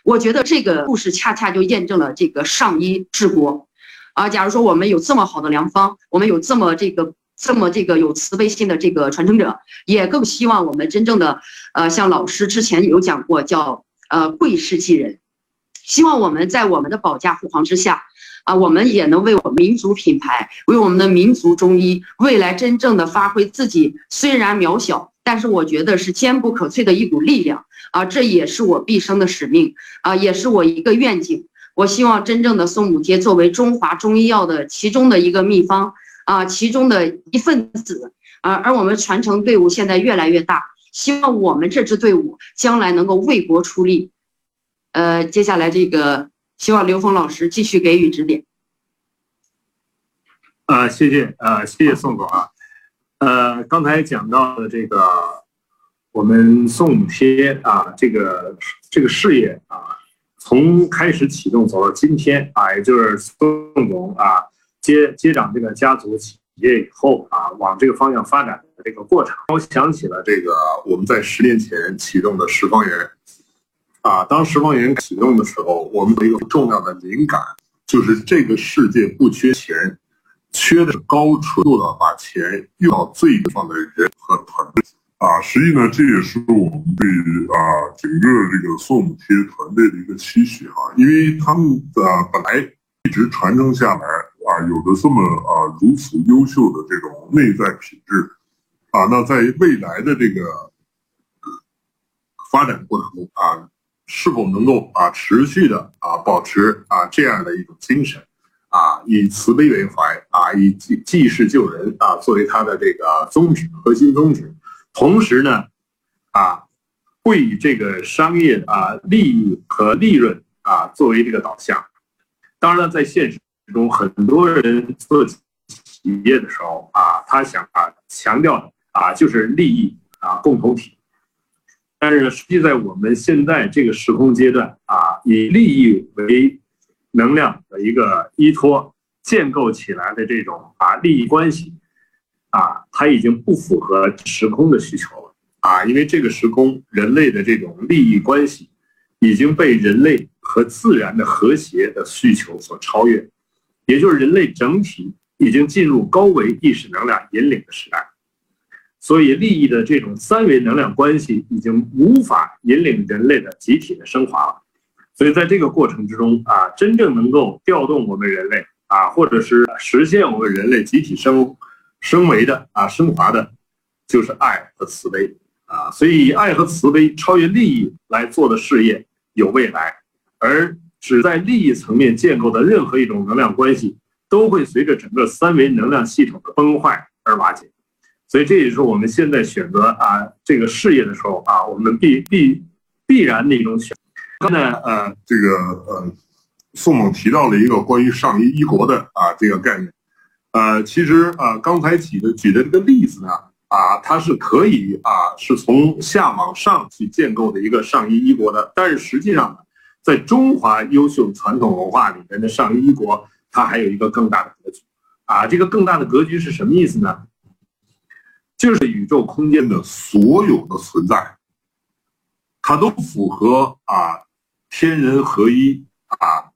我觉得这个故事恰恰就验证了这个上医治国，啊，假如说我们有这么好的良方，我们有这么这个。这么这个有慈悲心的这个传承者，也更希望我们真正的，呃，像老师之前有讲过，叫呃贵士济人，希望我们在我们的保驾护航之下，啊，我们也能为我民族品牌，为我们的民族中医未来真正的发挥自己，虽然渺小，但是我觉得是坚不可摧的一股力量啊，这也是我毕生的使命啊，也是我一个愿景。我希望真正的松母贴作为中华中医药的其中的一个秘方。啊，其中的一份子，而而我们传承队伍现在越来越大，希望我们这支队伍将来能够为国出力。呃，接下来这个希望刘峰老师继续给予指点。啊，谢谢啊，谢谢宋总啊。呃，刚才讲到的这个我们宋母贴啊，这个这个事业啊，从开始启动走到今天啊，也就是宋总啊。接接掌这个家族企业以后啊，往这个方向发展的这个过程，我想起了这个我们在十年前启动的十方园，啊，当时方园启动的时候，我们的一个重要的灵感就是这个世界不缺钱，缺的是高纯度的把钱用到最地方的人和团队。啊，实际呢，这也是我们对啊整个这个宋母贴团队的一个期许啊，因为他们的本来一直传承下来。啊，有着这么啊如此优秀的这种内在品质，啊，那在未来的这个发展过程中啊，是否能够啊持续的啊保持啊这样的一种精神，啊，以慈悲为怀啊，以济济世救人啊作为他的这个宗旨核心宗旨，同时呢，啊，会以这个商业啊利益和利润啊作为这个导向，当然了，在现实。中很多人做企业的时候啊，他想啊强调的啊就是利益啊共同体，但是呢实际在我们现在这个时空阶段啊，以利益为能量的一个依托建构起来的这种啊利益关系啊，它已经不符合时空的需求了啊，因为这个时空人类的这种利益关系已经被人类和自然的和谐的需求所超越。也就是人类整体已经进入高维意识能量引领的时代，所以利益的这种三维能量关系已经无法引领人类的集体的升华了。所以在这个过程之中啊，真正能够调动我们人类啊，或者是实现我们人类集体升升维的啊升华的，就是爱和慈悲啊。所以以爱和慈悲超越利益来做的事业有未来，而。只在利益层面建构的任何一种能量关系，都会随着整个三维能量系统的崩坏而瓦解。所以这也是我们现在选择啊这个事业的时候啊，我们必必必然的一种选。刚才呃，这个呃，宋猛提到了一个关于上一一国的啊这个概念，呃，其实啊刚才举的举的这个例子呢，啊，它是可以啊是从下往上去建构的一个上一一国的，但是实际上，在中华优秀传统文化里面的上一一国，它还有一个更大的格局，啊，这个更大的格局是什么意思呢？就是宇宙空间的所有的存在，它都符合啊天人合一啊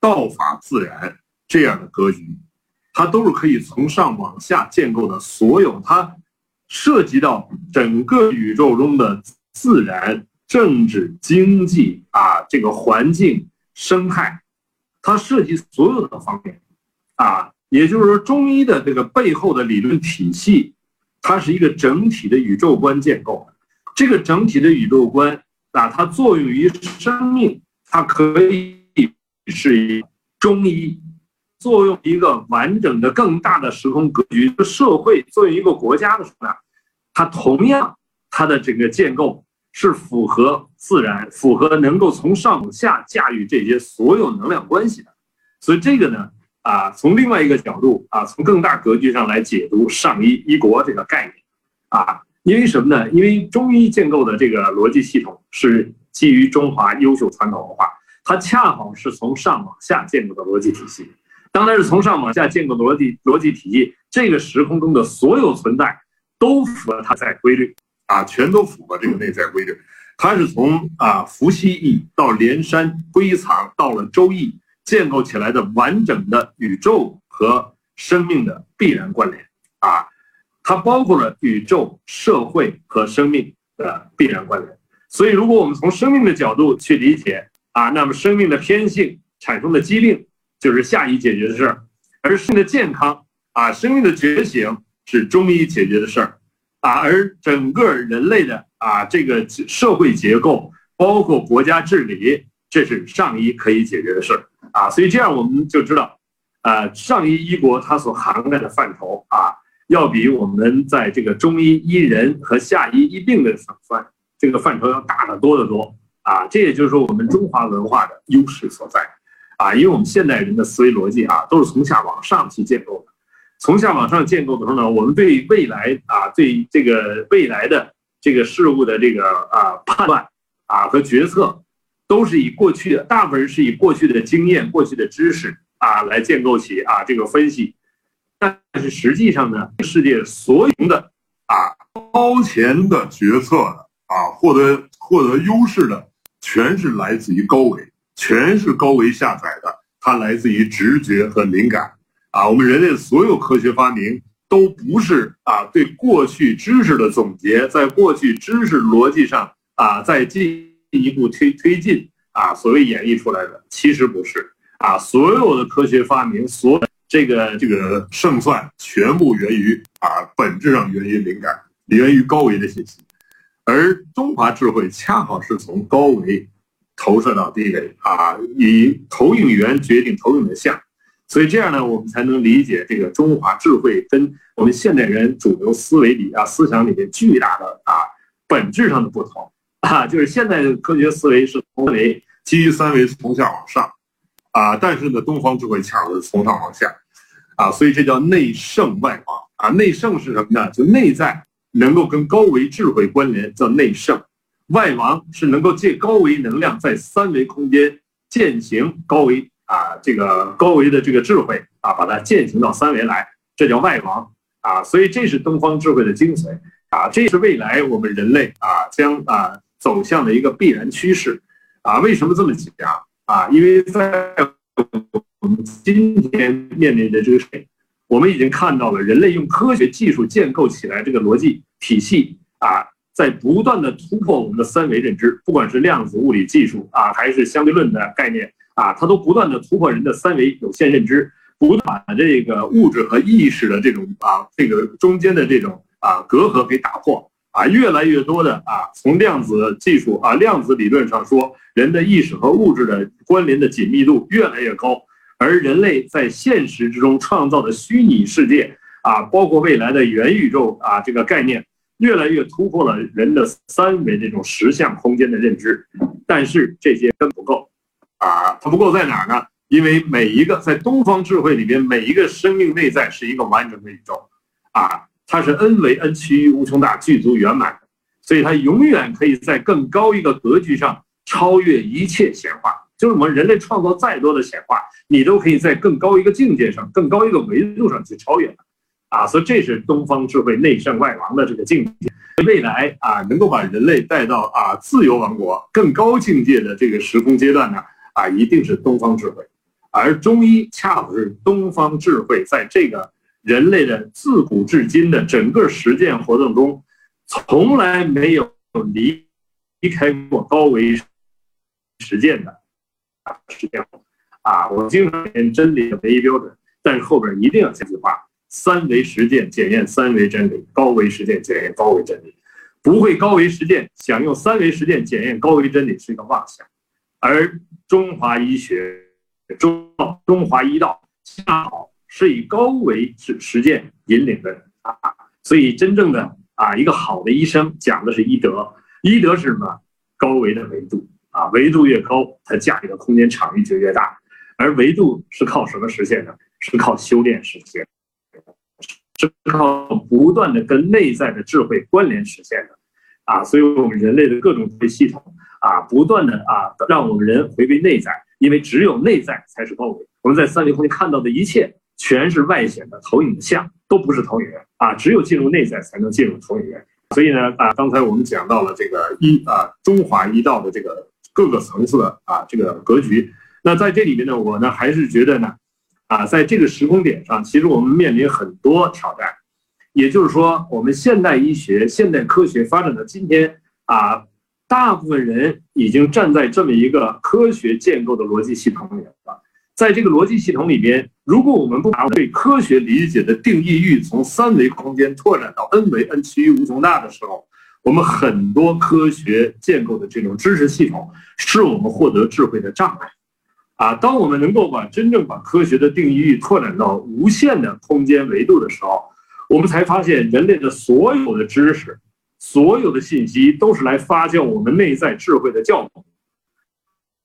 道法自然这样的格局，它都是可以从上往下建构的。所有它涉及到整个宇宙中的自然、政治、经济啊这个环境生态，它涉及所有的方面啊，也就是说中医的这个背后的理论体系。它是一个整体的宇宙观建构，这个整体的宇宙观啊，它作用于生命，它可以是以中医作用一个完整的更大的时空格局，社会作为一个国家的时候呢，它同样它的整个建构是符合自然，符合能够从上往下驾驭这些所有能量关系的，所以这个呢。啊，从另外一个角度啊，从更大格局上来解读上医一国这个概念，啊，因为什么呢？因为中医建构的这个逻辑系统是基于中华优秀传统文化，它恰好是从上往下建构的逻辑体系。当然是从上往下建构逻辑逻辑体系，这个时空中的所有存在都符合它在规律啊，全都符合这个内在规律。它是从啊伏羲易到连山归藏，到了周易。建构起来的完整的宇宙和生命的必然关联啊，它包括了宇宙、社会和生命的必然关联。所以，如果我们从生命的角度去理解啊，那么生命的偏性产生的机灵就是下医解决的事儿，而生命的健康啊，生命的觉醒是中医解决的事儿啊，而整个人类的啊这个社会结构，包括国家治理，这是上医可以解决的事儿。啊，所以这样我们就知道，呃，上医医国它所涵盖的范畴啊，要比我们在这个中医医人和下医医病的范这个范畴要大得多得多啊。这也就是说我们中华文化的优势所在啊，因为我们现代人的思维逻辑啊，都是从下往上去建构的，从下往上建构的时候呢，我们对未来啊，对这个未来的这个事物的这个啊判断啊和决策。都是以过去的，大部分人是以过去的经验、过去的知识啊来建构起啊这个分析，但是实际上呢，世界所有的啊超前的决策的啊获得获得优势的，全是来自于高维，全是高维下载的，它来自于直觉和灵感啊。我们人类所有科学发明都不是啊对过去知识的总结，在过去知识逻辑上啊在进。一步推推进啊，所谓演绎出来的，其实不是啊，所有的科学发明，所这个这个胜算，全部源于啊，本质上源于灵感，源于高维的信息，而中华智慧恰好是从高维投射到低维啊，以投影源决定投影的像，所以这样呢，我们才能理解这个中华智慧跟我们现代人主流思维里啊思想里面巨大的啊本质上的不同。啊，就是现在的科学思维是从维基于三维从下往上，啊，但是呢，东方智慧强的是从上往下，啊，所以这叫内圣外王啊。内圣是什么呢？就内在能够跟高维智慧关联，叫内圣；外王是能够借高维能量在三维空间践行高维啊，这个高维的这个智慧啊，把它践行到三维来，这叫外王啊。所以这是东方智慧的精髓啊，这是未来我们人类啊将啊。走向的一个必然趋势，啊，为什么这么讲啊？因为在我们今天面临的这个，我们已经看到了人类用科学技术建构起来这个逻辑体系啊，在不断的突破我们的三维认知，不管是量子物理技术啊，还是相对论的概念啊，它都不断的突破人的三维有限认知，不断把这个物质和意识的这种啊，这个中间的这种啊隔阂给打破。啊，越来越多的啊，从量子技术啊，量子理论上说，人的意识和物质的关联的紧密度越来越高，而人类在现实之中创造的虚拟世界啊，包括未来的元宇宙啊，这个概念越来越突破了人的三维这种实相空间的认知，但是这些根不够啊，它不够在哪儿呢？因为每一个在东方智慧里边，每一个生命内在是一个完整的宇宙，啊，它是 n 为 n 趋于无穷大、具足圆满，所以它永远可以在更高一个格局上超越一切显化。就是我们人类创造再多的显化，你都可以在更高一个境界上、更高一个维度上去超越它，啊，所以这是东方智慧内圣外王的这个境界。未来啊，能够把人类带到啊自由王国更高境界的这个时空阶段呢，啊，一定是东方智慧。而中医恰好是东方智慧在这个人类的自古至今的整个实践活动中，从来没有离离开过高维实践的实践。啊，我经常言真理的唯一标准，但是后边一定要加句话：三维实践检验三维真理，高维实践检验高维真理。不会高维实践，想用三维实践检验高维真理是一个妄想。而中华医学。中中华医道恰好是以高维实实践引领的啊，所以真正的啊一个好的医生讲的是医德，医德是什么？高维的维度啊，维度越高，它驾驭的空间场域就越大。而维度是靠什么实现的？是靠修炼实现，是靠不断的跟内在的智慧关联实现的啊。所以我们人类的各种系统啊，不断的啊，让我们人回归内在。因为只有内在才是高维，我们在三维空间看到的一切全是外显的投影像，都不是投影源啊！只有进入内在才能进入投影源。所以呢，啊，刚才我们讲到了这个一啊中华一道的这个各个层次的啊这个格局。那在这里面呢，我呢还是觉得呢，啊，在这个时空点上，其实我们面临很多挑战。也就是说，我们现代医学、现代科学发展到今天啊。大部分人已经站在这么一个科学建构的逻辑系统里了，在这个逻辑系统里边，如果我们不把对科学理解的定义域从三维空间拓展到 n 维 n 趋于无穷大的时候，我们很多科学建构的这种知识系统是我们获得智慧的障碍。啊，当我们能够把真正把科学的定义域拓展到无限的空间维度的时候，我们才发现人类的所有的知识。所有的信息都是来发酵我们内在智慧的酵母，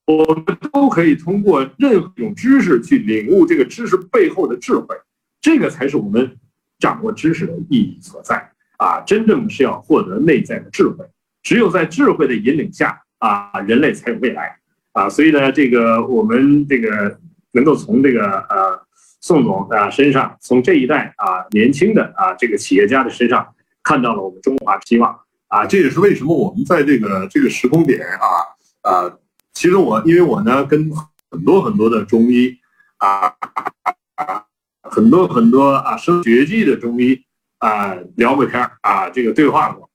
我们都可以通过任何一种知识去领悟这个知识背后的智慧，这个才是我们掌握知识的意义所在啊！真正是要获得内在的智慧，只有在智慧的引领下啊，人类才有未来啊！所以呢，这个我们这个能够从这个呃宋总啊身上，从这一代啊年轻的啊这个企业家的身上。看到了我们中华希望啊，这也是为什么我们在这个这个时空点啊啊，其实我因为我呢跟很多很多的中医啊，很多很多啊生绝技的中医啊聊过天啊，这个对话过，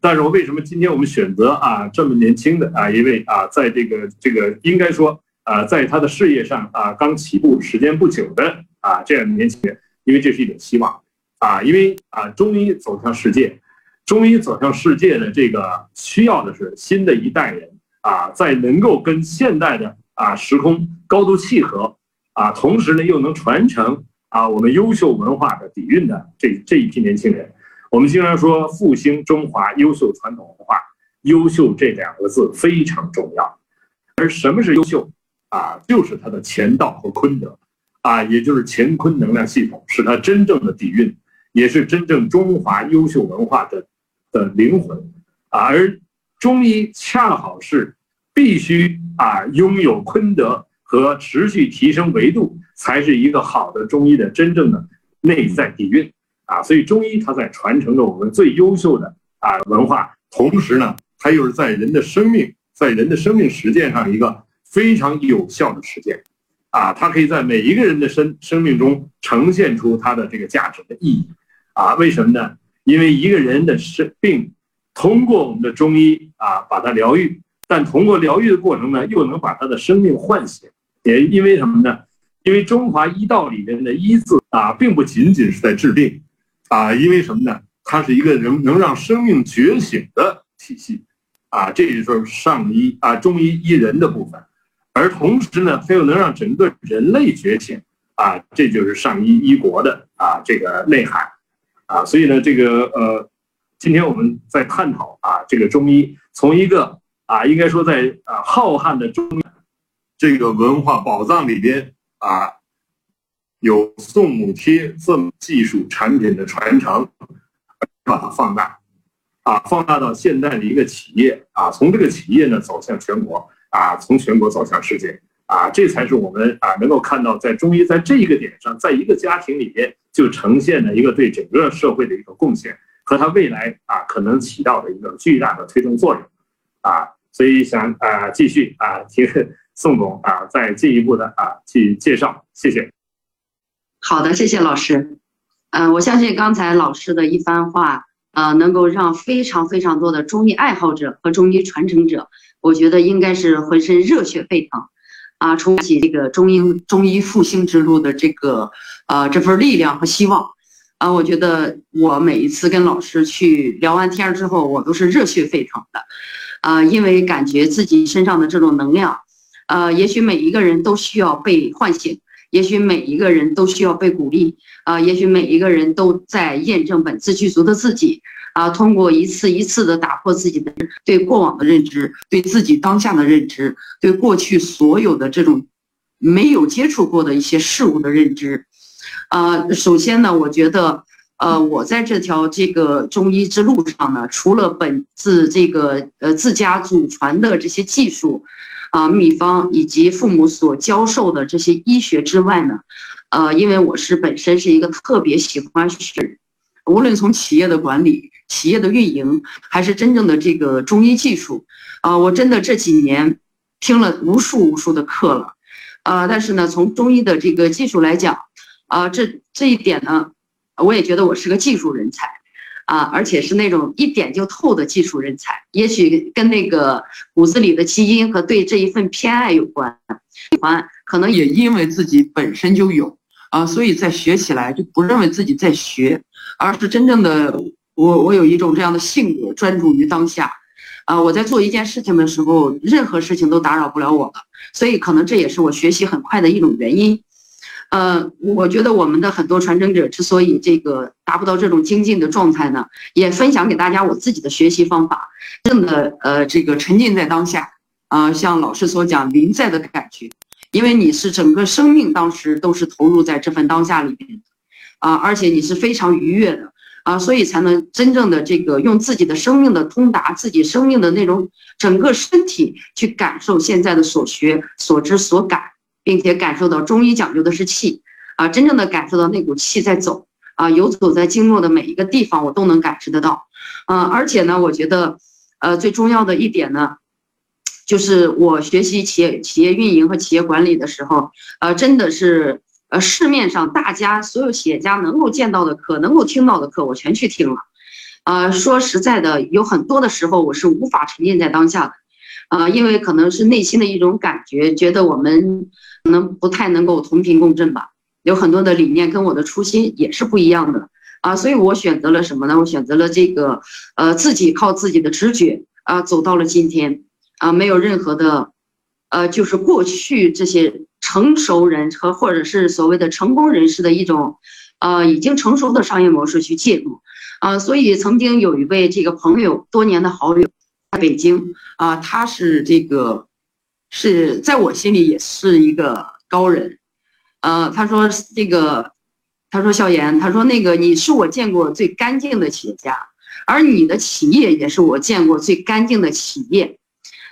但是我为什么今天我们选择啊这么年轻的啊一位啊，在这个这个应该说啊，在他的事业上啊刚起步时间不久的啊这样的年轻人，因为这是一种希望。啊，因为啊，中医走向世界，中医走向世界的这个需要的是新的一代人啊，在能够跟现代的啊时空高度契合啊，同时呢又能传承啊我们优秀文化的底蕴的这这一批年轻人。我们经常说复兴中华优秀传统文化，优秀这两个字非常重要。而什么是优秀啊？就是它的乾道和坤德啊，也就是乾坤能量系统，是它真正的底蕴。也是真正中华优秀文化的的灵魂啊，而中医恰好是必须啊拥有坤德和持续提升维度，才是一个好的中医的真正的内在底蕴啊。所以中医它在传承着我们最优秀的啊文化，同时呢，它又是在人的生命在人的生命实践上一个非常有效的实践啊，它可以在每一个人的生生命中呈现出它的这个价值的意义。啊，为什么呢？因为一个人的生病，通过我们的中医啊，把它疗愈，但通过疗愈的过程呢，又能把他的生命唤醒。也因为什么呢？因为中华医道里面的“医”字啊，并不仅仅是在治病，啊，因为什么呢？它是一个能能让生命觉醒的体系，啊，这就是上医啊，中医医人的部分，而同时呢，它又能让整个人类觉醒，啊，这就是上医医国的啊这个内涵。啊，所以呢，这个呃，今天我们在探讨啊，这个中医从一个啊，应该说在啊浩瀚的中这个文化宝藏里边啊，有宋母贴这么技术产品的传承，把它放大，啊，放大到现代的一个企业啊，从这个企业呢走向全国啊，从全国走向世界啊，这才是我们啊能够看到在中医在这一个点上，在一个家庭里边就呈现了一个对整个社会的一个贡献。和它未来啊可能起到的一个巨大的推动作用啊，所以想啊继续啊听。宋总啊，再进一步的啊去介绍，谢谢。好的，谢谢老师。嗯，我相信刚才老师的一番话，呃，能够让非常非常多的中医爱好者和中医传承者，我觉得应该是浑身热血沸腾，啊，重启这个中医中医复兴之路的这个呃这份力量和希望。啊，我觉得我每一次跟老师去聊完天之后，我都是热血沸腾的，啊，因为感觉自己身上的这种能量。呃，也许每一个人都需要被唤醒，也许每一个人都需要被鼓励，啊，也许每一个人都在验证本自具足的自己，啊，通过一次一次的打破自己的对过往的认知，对自己当下的认知，对过去所有的这种没有接触过的一些事物的认知，啊，首先呢，我觉得，呃，我在这条这个中医之路上呢，除了本自这个呃自家祖传的这些技术。啊，秘方以及父母所教授的这些医学之外呢，呃，因为我是本身是一个特别喜欢学，无论从企业的管理、企业的运营，还是真正的这个中医技术，啊，我真的这几年听了无数无数的课了，啊，但是呢，从中医的这个技术来讲，啊，这这一点呢，我也觉得我是个技术人才。啊，而且是那种一点就透的技术人才，也许跟那个骨子里的基因和对这一份偏爱有关。喜欢可能也因为自己本身就有啊，所以在学起来就不认为自己在学，而是真正的我，我有一种这样的性格，专注于当下。啊，我在做一件事情的时候，任何事情都打扰不了我了，所以可能这也是我学习很快的一种原因。呃，我觉得我们的很多传承者之所以这个达不到这种精进的状态呢，也分享给大家我自己的学习方法，真的呃，这个沉浸在当下啊，像老师所讲临在的感觉，因为你是整个生命当时都是投入在这份当下里边啊，而且你是非常愉悦的啊，所以才能真正的这个用自己的生命的通达，自己生命的那种整个身体去感受现在的所学、所知、所感。并且感受到中医讲究的是气啊，真正的感受到那股气在走啊，游走在经络的每一个地方，我都能感知得到。嗯，而且呢，我觉得，呃，最重要的一点呢，就是我学习企业企业运营和企业管理的时候，呃，真的是呃市面上大家所有企业家能够见到的课，能够听到的课，我全去听了。呃，说实在的，有很多的时候我是无法沉浸在当下的，啊，因为可能是内心的一种感觉，觉得我们。可能不太能够同频共振吧，有很多的理念跟我的初心也是不一样的啊，所以我选择了什么呢？我选择了这个，呃，自己靠自己的直觉啊，走到了今天啊，没有任何的，呃，就是过去这些成熟人和或者是所谓的成功人士的一种，呃，已经成熟的商业模式去介入啊，所以曾经有一位这个朋友，多年的好友，在北京啊，他是这个。是在我心里也是一个高人，呃，他说这个，他说笑言，他说那个你是我见过最干净的企业家，而你的企业也是我见过最干净的企业，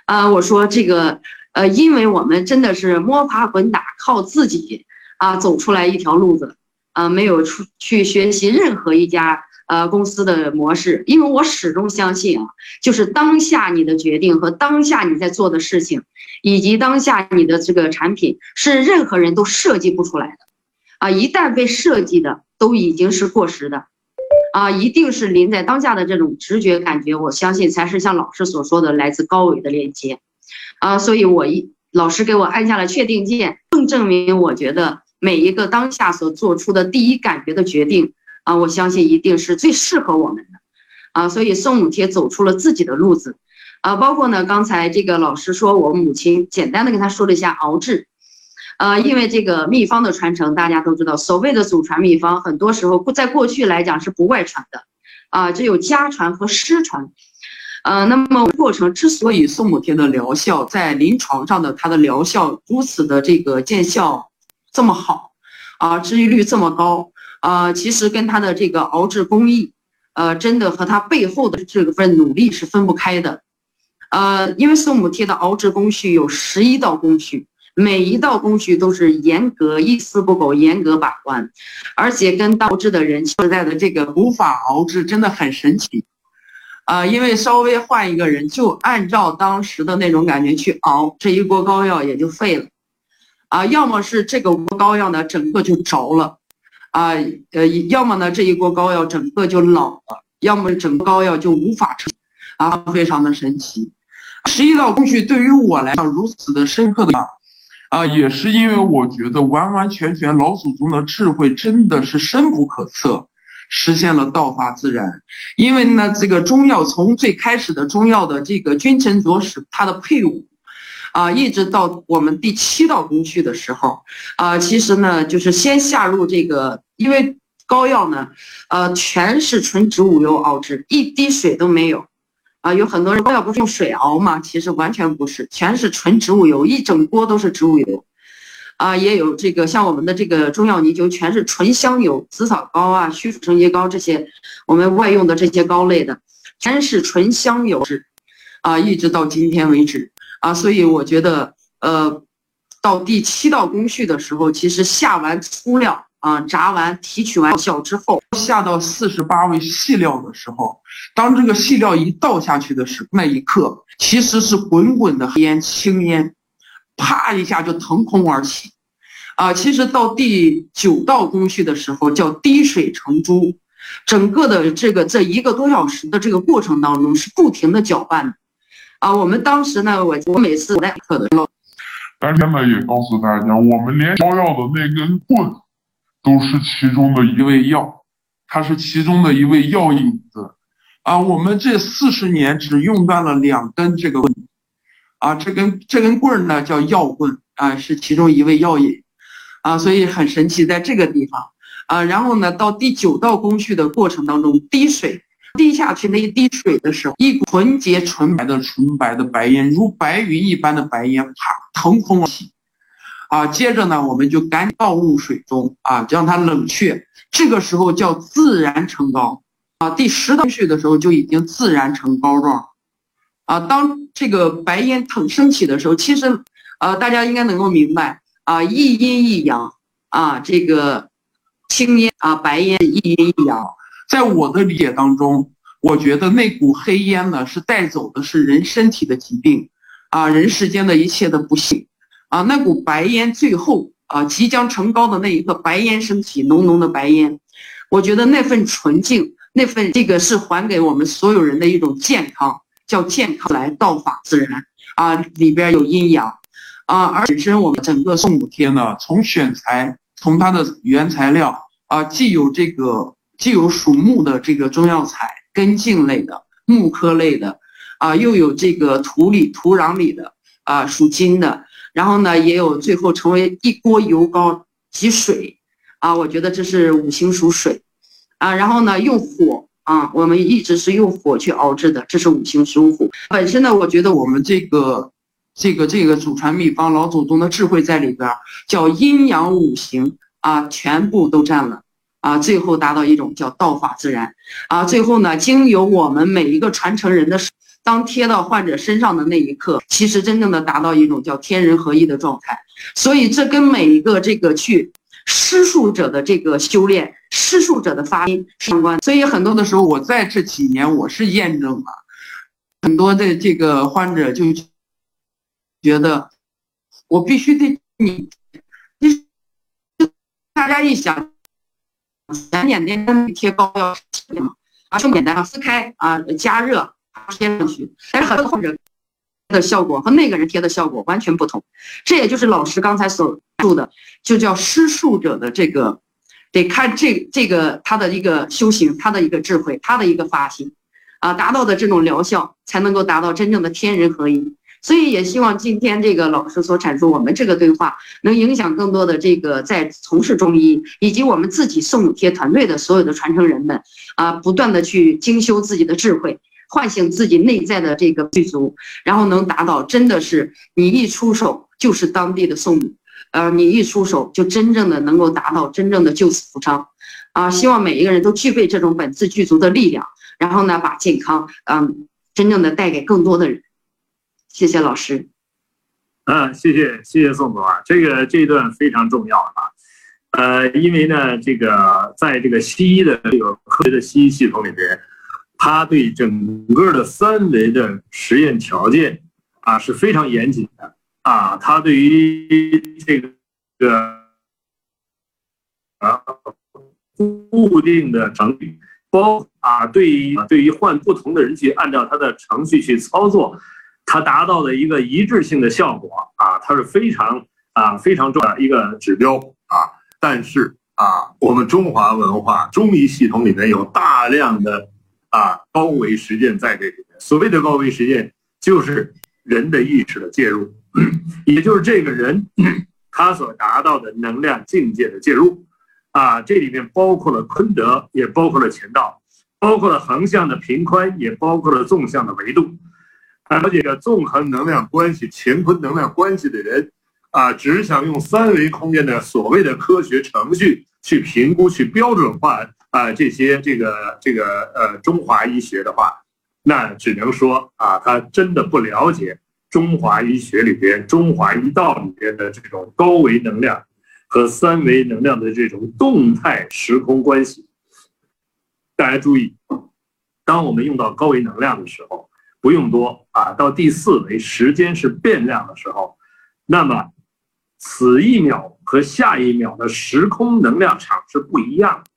啊，我说这个，呃，因为我们真的是摸爬滚打，靠自己啊走出来一条路子，啊，没有出去学习任何一家。呃，公司的模式，因为我始终相信啊，就是当下你的决定和当下你在做的事情，以及当下你的这个产品，是任何人都设计不出来的，啊，一旦被设计的，都已经是过时的，啊，一定是临在当下的这种直觉感觉，我相信才是像老师所说的来自高维的链接，啊，所以我一老师给我按下了确定键，更证明我觉得每一个当下所做出的第一感觉的决定。啊，我相信一定是最适合我们的，啊，所以宋母贴走出了自己的路子，啊，包括呢，刚才这个老师说我母亲简单的跟他说了一下熬制，呃，因为这个秘方的传承，大家都知道，所谓的祖传秘方，很多时候在过去来讲是不外传的，啊，只有家传和师传，呃，那么过程之所以宋母贴的疗效在临床上的它的疗效如此的这个见效这么好，啊，治愈率这么高，呃，其实跟它的这个熬制工艺，呃，真的和它背后的这份努力是分不开的，呃，因为宋母贴的熬制工序有十一道工序，每一道工序都是严格一丝不苟，严格把关，而且跟熬制的人现在的这个古法熬制真的很神奇。啊，因为稍微换一个人，就按照当时的那种感觉去熬，这一锅膏药也就废了。啊，要么是这个锅膏药呢，整个就着了，啊，呃，要么呢这一锅膏药整个就老了，要么整个膏药就无法成，啊，非常的神奇。十一道工序对于我来讲如此的深刻的，啊，也是因为我觉得完完全全老祖宗的智慧真的是深不可测。实现了道法自然，因为呢，这个中药从最开始的中药的这个君臣佐使，它的配伍，啊，一直到我们第七道工序的时候，啊，其实呢，就是先下入这个，因为膏药呢，呃，全是纯植物油熬制，一滴水都没有，啊，有很多人膏药不是用水熬吗？其实完全不是，全是纯植物油，一整锅都是植物油。啊，也有这个像我们的这个中药泥灸，全是纯香油，紫草膏啊、虚数成结膏这些，我们外用的这些膏类的，全是纯香油制，啊，一直到今天为止啊，所以我觉得，呃，到第七道工序的时候，其实下完粗料啊，炸完提取完效之后，下到四十八味细料的时候，当这个细料一倒下去的时候，那一刻其实是滚滚的烟青烟。啪一下就腾空而起，啊，其实到第九道工序的时候叫滴水成珠，整个的这个这一个多小时的这个过程当中是不停的搅拌的，啊，我们当时呢，我我每次来课的时候，但是呢也告诉大家，我们连膏药的那根棍都是其中的一味药，它是其中的一味药引子，啊，我们这四十年只用断了两根这个棍。啊，这根这根棍呢叫药棍啊，是其中一味药引啊，所以很神奇，在这个地方啊，然后呢，到第九道工序的过程当中，滴水滴下去那一滴水的时候，一纯洁纯白的纯白的白烟，如白云一般的白烟，啪腾空而起啊，接着呢，我们就赶紧倒入水中啊，让它冷却，这个时候叫自然成膏啊，第十道水的时候就已经自然成膏状。啊，当这个白烟腾升起的时候，其实，呃，大家应该能够明白啊，一阴一阳啊，这个青烟啊，白烟一阴一阳。在我的理解当中，我觉得那股黑烟呢，是带走的是人身体的疾病，啊，人世间的一切的不幸，啊，那股白烟最后啊，即将成高的那一刻，白烟升起，浓浓的白烟，我觉得那份纯净，那份这个是还给我们所有人的一种健康。叫健康来道法自然。啊，里边有阴阳。啊，而本身我们整个宋母贴呢，从选材，从它的原材料啊，既有这个既有属木的这个中药材根茎类的木科类的啊，又有这个土里土壤里的啊属金的，然后呢也有最后成为一锅油膏及水啊，我觉得这是五行属水啊，然后呢用火。啊，我们一直是用火去熬制的，这是五行属火。本身呢，我觉得我们这个、这个、这个祖传秘方，老祖宗的智慧在里边，叫阴阳五行啊，全部都占了啊，最后达到一种叫道法自然啊。最后呢，经由我们每一个传承人的，当贴到患者身上的那一刻，其实真正的达到一种叫天人合一的状态。所以这跟每一个这个去。施术者的这个修炼，施术者的发音相关，所以很多的时候，我在这几年我是验证了很多的这个患者就觉得我必须得你，你大家一想，简简单单贴膏药啊，这么简单啊，撕开啊，加热贴上去，但是很多患者。的效果和那个人贴的效果完全不同，这也就是老师刚才所述的，就叫施术者的这个，得看这这个他的一个修行，他的一个智慧，他的一个发心，啊，达到的这种疗效，才能够达到真正的天人合一。所以也希望今天这个老师所阐述我们这个对话，能影响更多的这个在从事中医以及我们自己宋母贴团队的所有的传承人们，啊，不断的去精修自己的智慧。唤醒自己内在的这个具足，然后能达到真的是你一出手就是当地的宋母，呃，你一出手就真正的能够达到真正的救死扶伤，啊，希望每一个人都具备这种本自具足的力量，然后呢，把健康，嗯，真正的带给更多的人。谢谢老师。嗯，谢谢谢谢宋总啊，这个这一段非常重要啊。呃，因为呢，这个在这个西医的这个科学的西医系统里边，它对整个的三维的实验条件啊是非常严谨的啊。它对于这个啊固定的程序，包啊对于对于换不同的人去按照它的程序去操作，它达到的一个一致性的效果啊，它是非常啊非常重要一个指标啊。但是啊，我们中华文化中医系统里面有大量的啊高维实践在这里面。所谓的高维实践，就是人的意识的介入，也就是这个人他所达到的能量境界的介入。啊，这里面包括了坤德，也包括了乾道，包括了横向的平宽，也包括了纵向的维度。了解个纵横能量关系、乾坤能量关系的人。啊，只想用三维空间的所谓的科学程序去评估、去标准化啊这些这个这个呃中华医学的话，那只能说啊，他真的不了解中华医学里边、中华医道里边的这种高维能量和三维能量的这种动态时空关系。大家注意，当我们用到高维能量的时候，不用多啊，到第四维时间是变量的时候，那么。此一秒和下一秒的时空能量场是不一样的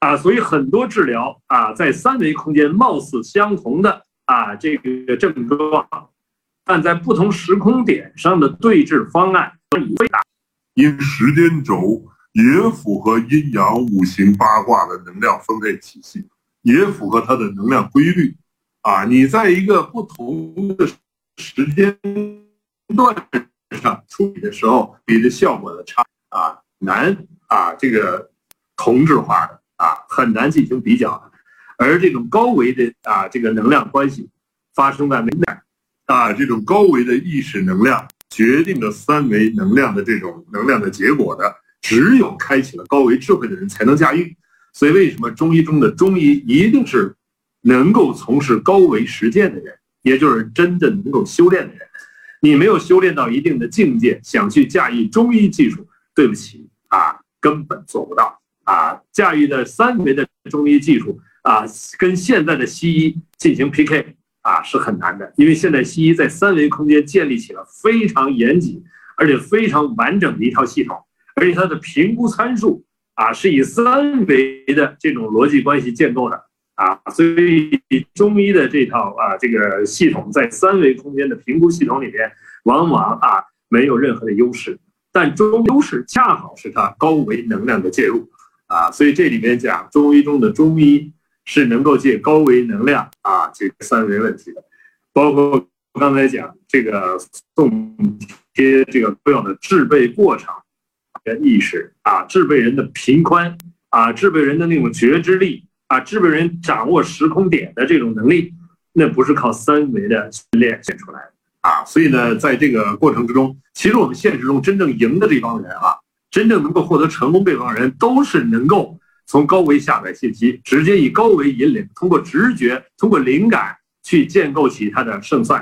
啊，所以很多治疗啊，在三维空间貌似相同的啊这个症状，但在不同时空点上的对治方案非常因时间轴也符合阴阳五行八卦的能量分配体系，也符合它的能量规律啊。你在一个不同的时间段。上处理的时候，你的效果的差啊难啊，这个同质化的啊很难进行比较的，而这种高维的啊这个能量关系发生在内在啊这种高维的意识能量决定了三维能量的这种能量的结果的，只有开启了高维智慧的人才能驾驭。所以为什么中医中的中医一定是能够从事高维实践的人，也就是真正能够修炼的人。你没有修炼到一定的境界，想去驾驭中医技术，对不起啊，根本做不到啊！驾驭的三维的中医技术啊，跟现在的西医进行 PK 啊，是很难的，因为现在西医在三维空间建立起了非常严谨而且非常完整的一套系统，而且它的评估参数啊，是以三维的这种逻辑关系建构的。啊，所以中医的这套啊，这个系统在三维空间的评估系统里面，往往啊没有任何的优势，但中优势恰好是它高维能量的介入啊，所以这里面讲中医中的中医是能够借高维能量啊解决三维问题的，包括刚才讲这个送贴这个重要的制备过程的意识啊，制备人的频宽啊，制备人的那种觉知力。啊，制备人掌握时空点的这种能力，那不是靠三维的训练练出来的啊。所以呢，在这个过程之中，其实我们现实中真正赢的这帮人啊，真正能够获得成功这帮人，都是能够从高维下载信息，直接以高维引领，通过直觉、通过灵感去建构起他的胜算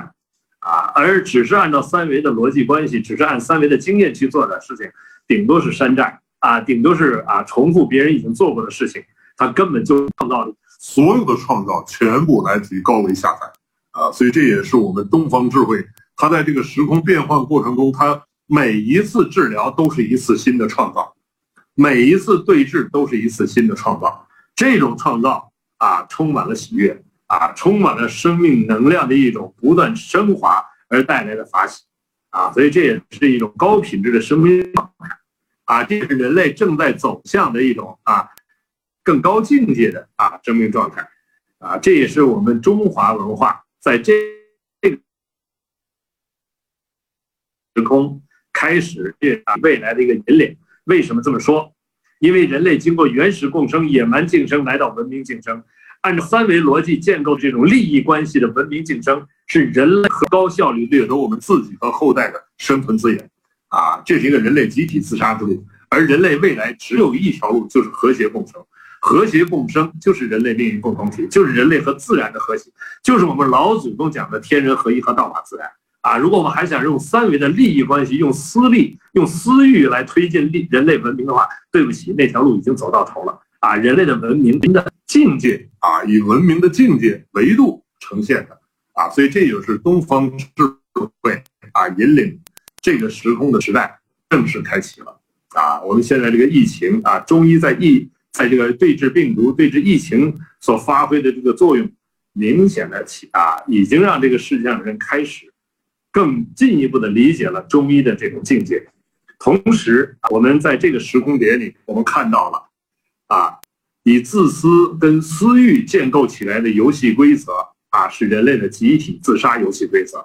啊。而只是按照三维的逻辑关系，只是按三维的经验去做的事情，顶多是山寨啊，顶多是啊重复别人已经做过的事情。他根本就创造力所有的创造全部来自于高维下载啊，所以这也是我们东方智慧。它在这个时空变换过程中，它每一次治疗都是一次新的创造，每一次对峙都是一次新的创造。这种创造啊，充满了喜悦啊，充满了生命能量的一种不断升华而带来的法喜啊，所以这也是一种高品质的生命啊，这是人类正在走向的一种啊。更高境界的啊生命状态，啊，这也是我们中华文化在这这个时空开始啊未来的一个引领。为什么这么说？因为人类经过原始共生、野蛮竞争来到文明竞争，按照三维逻辑建构这种利益关系的文明竞争，是人类和高效率掠夺我们自己和后代的生存资源。啊，这是一个人类集体自杀之路，而人类未来只有一条路，就是和谐共生。和谐共生就是人类命运共同体，就是人类和自然的和谐，就是我们老祖宗讲的天人合一和道法自然。啊，如果我们还想用三维的利益关系、用私利、用私欲来推进利人类文明的话，对不起，那条路已经走到头了。啊，人类的文明的境界啊，以文明的境界维度呈现的啊，所以这就是东方智慧啊，引领这个时空的时代正式开启了。啊，我们现在这个疫情啊，中医在疫在这个对治病毒、对治疫情所发挥的这个作用，明显的起啊，已经让这个世界上的人开始。更进一步的理解了中医的这种境界，同时，我们在这个时空点里，我们看到了，啊，以自私跟私欲建构起来的游戏规则，啊，是人类的集体自杀游戏规则。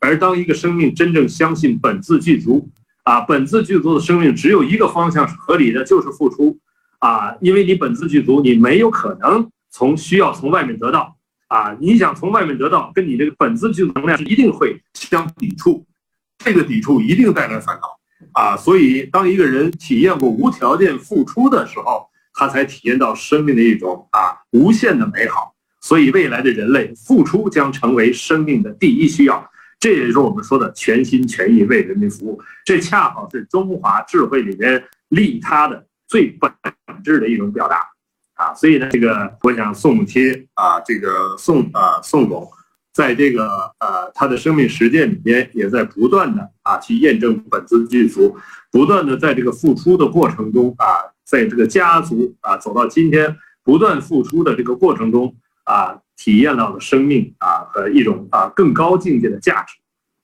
而当一个生命真正相信本自具足，啊，本自具足的生命只有一个方向是合理的，就是付出，啊，因为你本自具足，你没有可能从需要从外面得到。啊，你想从外面得到，跟你这个本自具足能量一定会相抵触，这个抵触一定带来烦恼啊。所以，当一个人体验过无条件付出的时候，他才体验到生命的一种啊无限的美好。所以，未来的人类付出将成为生命的第一需要，这也是我们说的全心全意为人民服务。这恰好是中华智慧里面利他的最本质的一种表达。啊，所以呢，这个我想宋母贴啊，这个宋啊宋总，在这个呃他的生命实践里边，也在不断的啊去验证本自具足，不断的在这个付出的过程中啊，在这个家族啊走到今天，不断付出的这个过程中啊，体验到了生命啊和一种啊更高境界的价值，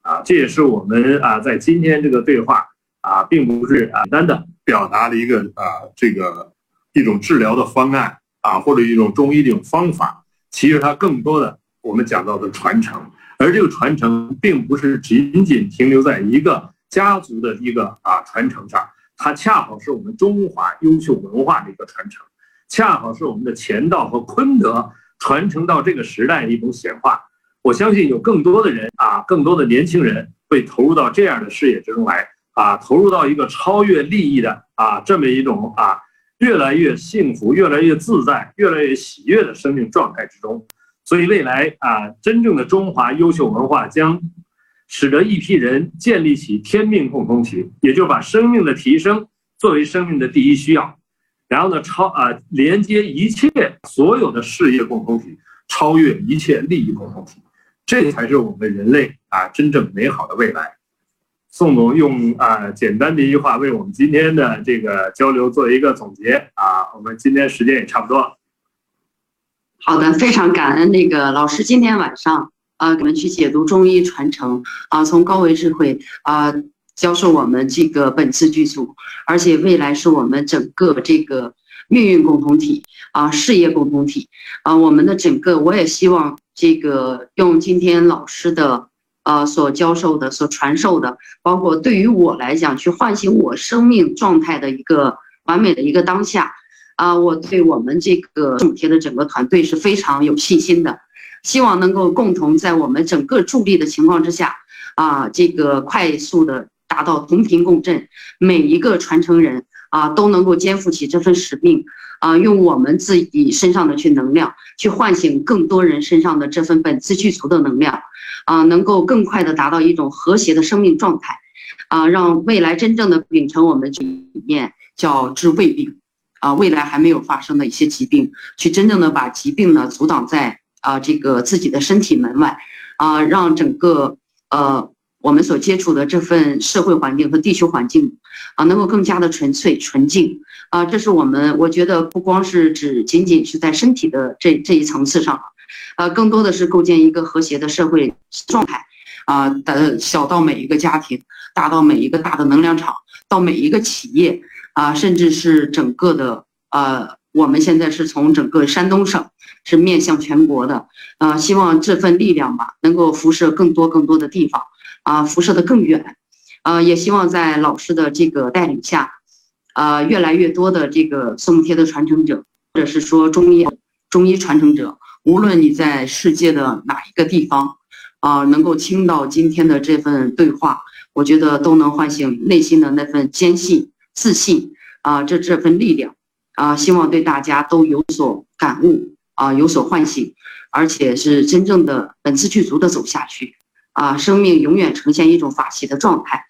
啊，这也是我们啊在今天这个对话啊，并不是简单的表达了一个啊这个。一种治疗的方案啊，或者一种中医的一种方法，其实它更多的我们讲到的传承，而这个传承并不是仅仅停留在一个家族的一个啊传承上，它恰好是我们中华优秀文化的一个传承，恰好是我们的乾道和坤德传承到这个时代的一种显化。我相信有更多的人啊，更多的年轻人会投入到这样的事业之中来啊，投入到一个超越利益的啊这么一种啊。越来越幸福、越来越自在、越来越喜悦的生命状态之中，所以未来啊，真正的中华优秀文化将使得一批人建立起天命共同体，也就是把生命的提升作为生命的第一需要，然后呢，超啊连接一切所有的事业共同体，超越一切利益共同体，这才是我们人类啊真正美好的未来。宋总用啊简单的一句话为我们今天的这个交流做一个总结啊，我们今天时间也差不多了。好的，非常感恩那个老师今天晚上啊，我们去解读中医传承啊，从高维智慧啊教授我们这个本次剧组，而且未来是我们整个这个命运共同体啊，事业共同体啊，我们的整个我也希望这个用今天老师的。呃，所教授的、所传授的，包括对于我来讲，去唤醒我生命状态的一个完美的一个当下，啊，我对我们这个主题的整个团队是非常有信心的，希望能够共同在我们整个助力的情况之下，啊，这个快速的达到同频共振，每一个传承人啊都能够肩负起这份使命，啊，用我们自己身上的去能量，去唤醒更多人身上的这份本自具足的能量。啊，能够更快的达到一种和谐的生命状态，啊，让未来真正的秉承我们理念，叫治未病，啊，未来还没有发生的一些疾病，去真正的把疾病呢阻挡在啊这个自己的身体门外，啊，让整个呃我们所接触的这份社会环境和地球环境，啊，能够更加的纯粹纯净，啊，这是我们我觉得不光是指仅仅是在身体的这这一层次上。呃，更多的是构建一个和谐的社会状态，啊，的小到每一个家庭，大到每一个大的能量场，到每一个企业，啊，甚至是整个的，呃，我们现在是从整个山东省是面向全国的，啊，希望这份力量吧，能够辐射更多更多的地方，啊，辐射的更远，啊，也希望在老师的这个带领下，啊，越来越多的这个宋贴的传承者，或者是说中医。中医传承者，无论你在世界的哪一个地方，啊，能够听到今天的这份对话，我觉得都能唤醒内心的那份坚信、自信啊，这这份力量啊，希望对大家都有所感悟啊，有所唤醒，而且是真正的本自具足的走下去啊，生命永远呈现一种法喜的状态。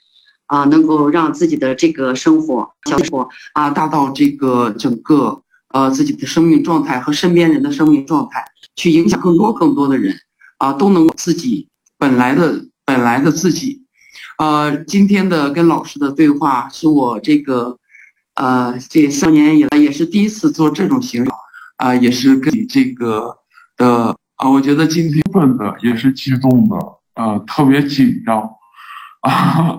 啊，能够让自己的这个生活、生活啊，达到这个整个呃自己的生命状态和身边人的生命状态，去影响更多更多的人啊，都能自己本来的本来的自己。呃，今天的跟老师的对话是我这个呃这三年以来也是第一次做这种形式啊，也是跟你这个的啊，我觉得今天份的也是激动的啊，特别紧张啊。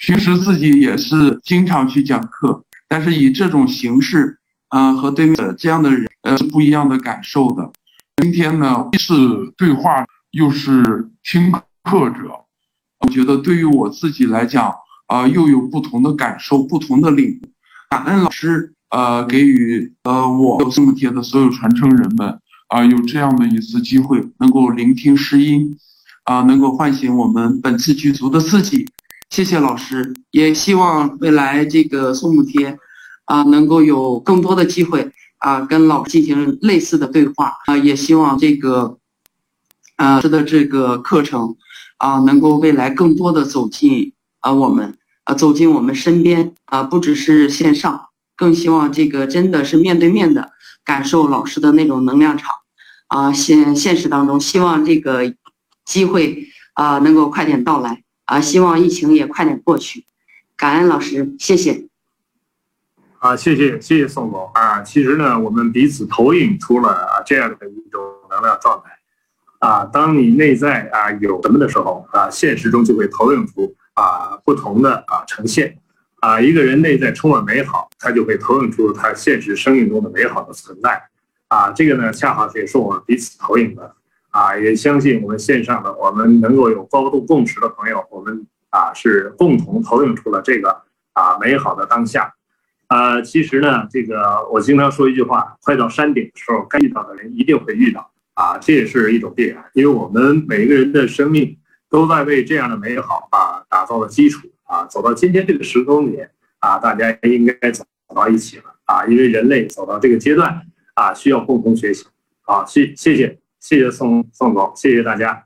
平时自己也是经常去讲课，但是以这种形式，啊，和对面的这样的人，呃，是不一样的感受的。今天呢，既是对话，又是听课者，我觉得对于我自己来讲，啊，又有不同的感受，不同的领悟。感恩老师，呃，给予呃我这么节的所有传承人们，啊，有这样的一次机会，能够聆听诗音，啊，能够唤醒我们本次剧组的自己。谢谢老师，也希望未来这个宋母贴，啊，能够有更多的机会啊，跟老师进行类似的对话啊，也希望这个，啊，师的这个课程，啊，能够未来更多的走进啊我们啊走进我们身边啊，不只是线上，更希望这个真的是面对面的感受老师的那种能量场啊，现现实当中，希望这个机会啊能够快点到来。啊，希望疫情也快点过去，感恩老师，谢谢。啊，谢谢谢谢宋总啊，其实呢，我们彼此投影出了啊这样的一种能量状态。啊，当你内在啊有什么的时候啊，现实中就会投影出啊不同的啊呈现。啊，一个人内在充满美好，他就会投影出他现实生命中的美好的存在。啊，这个呢，恰好也是我们彼此投影的。啊，也相信我们线上的我们能够有高度共识的朋友，我们啊是共同投影出了这个啊美好的当下。啊，其实呢，这个我经常说一句话：快到山顶的时候，该遇到的人一定会遇到。啊，这也是一种必然，因为我们每一个人的生命都在为这样的美好啊打造了基础。啊，走到今天这个时空里，啊，大家应该走到一起了。啊，因为人类走到这个阶段，啊，需要共同学习。好，谢谢谢。谢谢宋宋总，谢谢大家。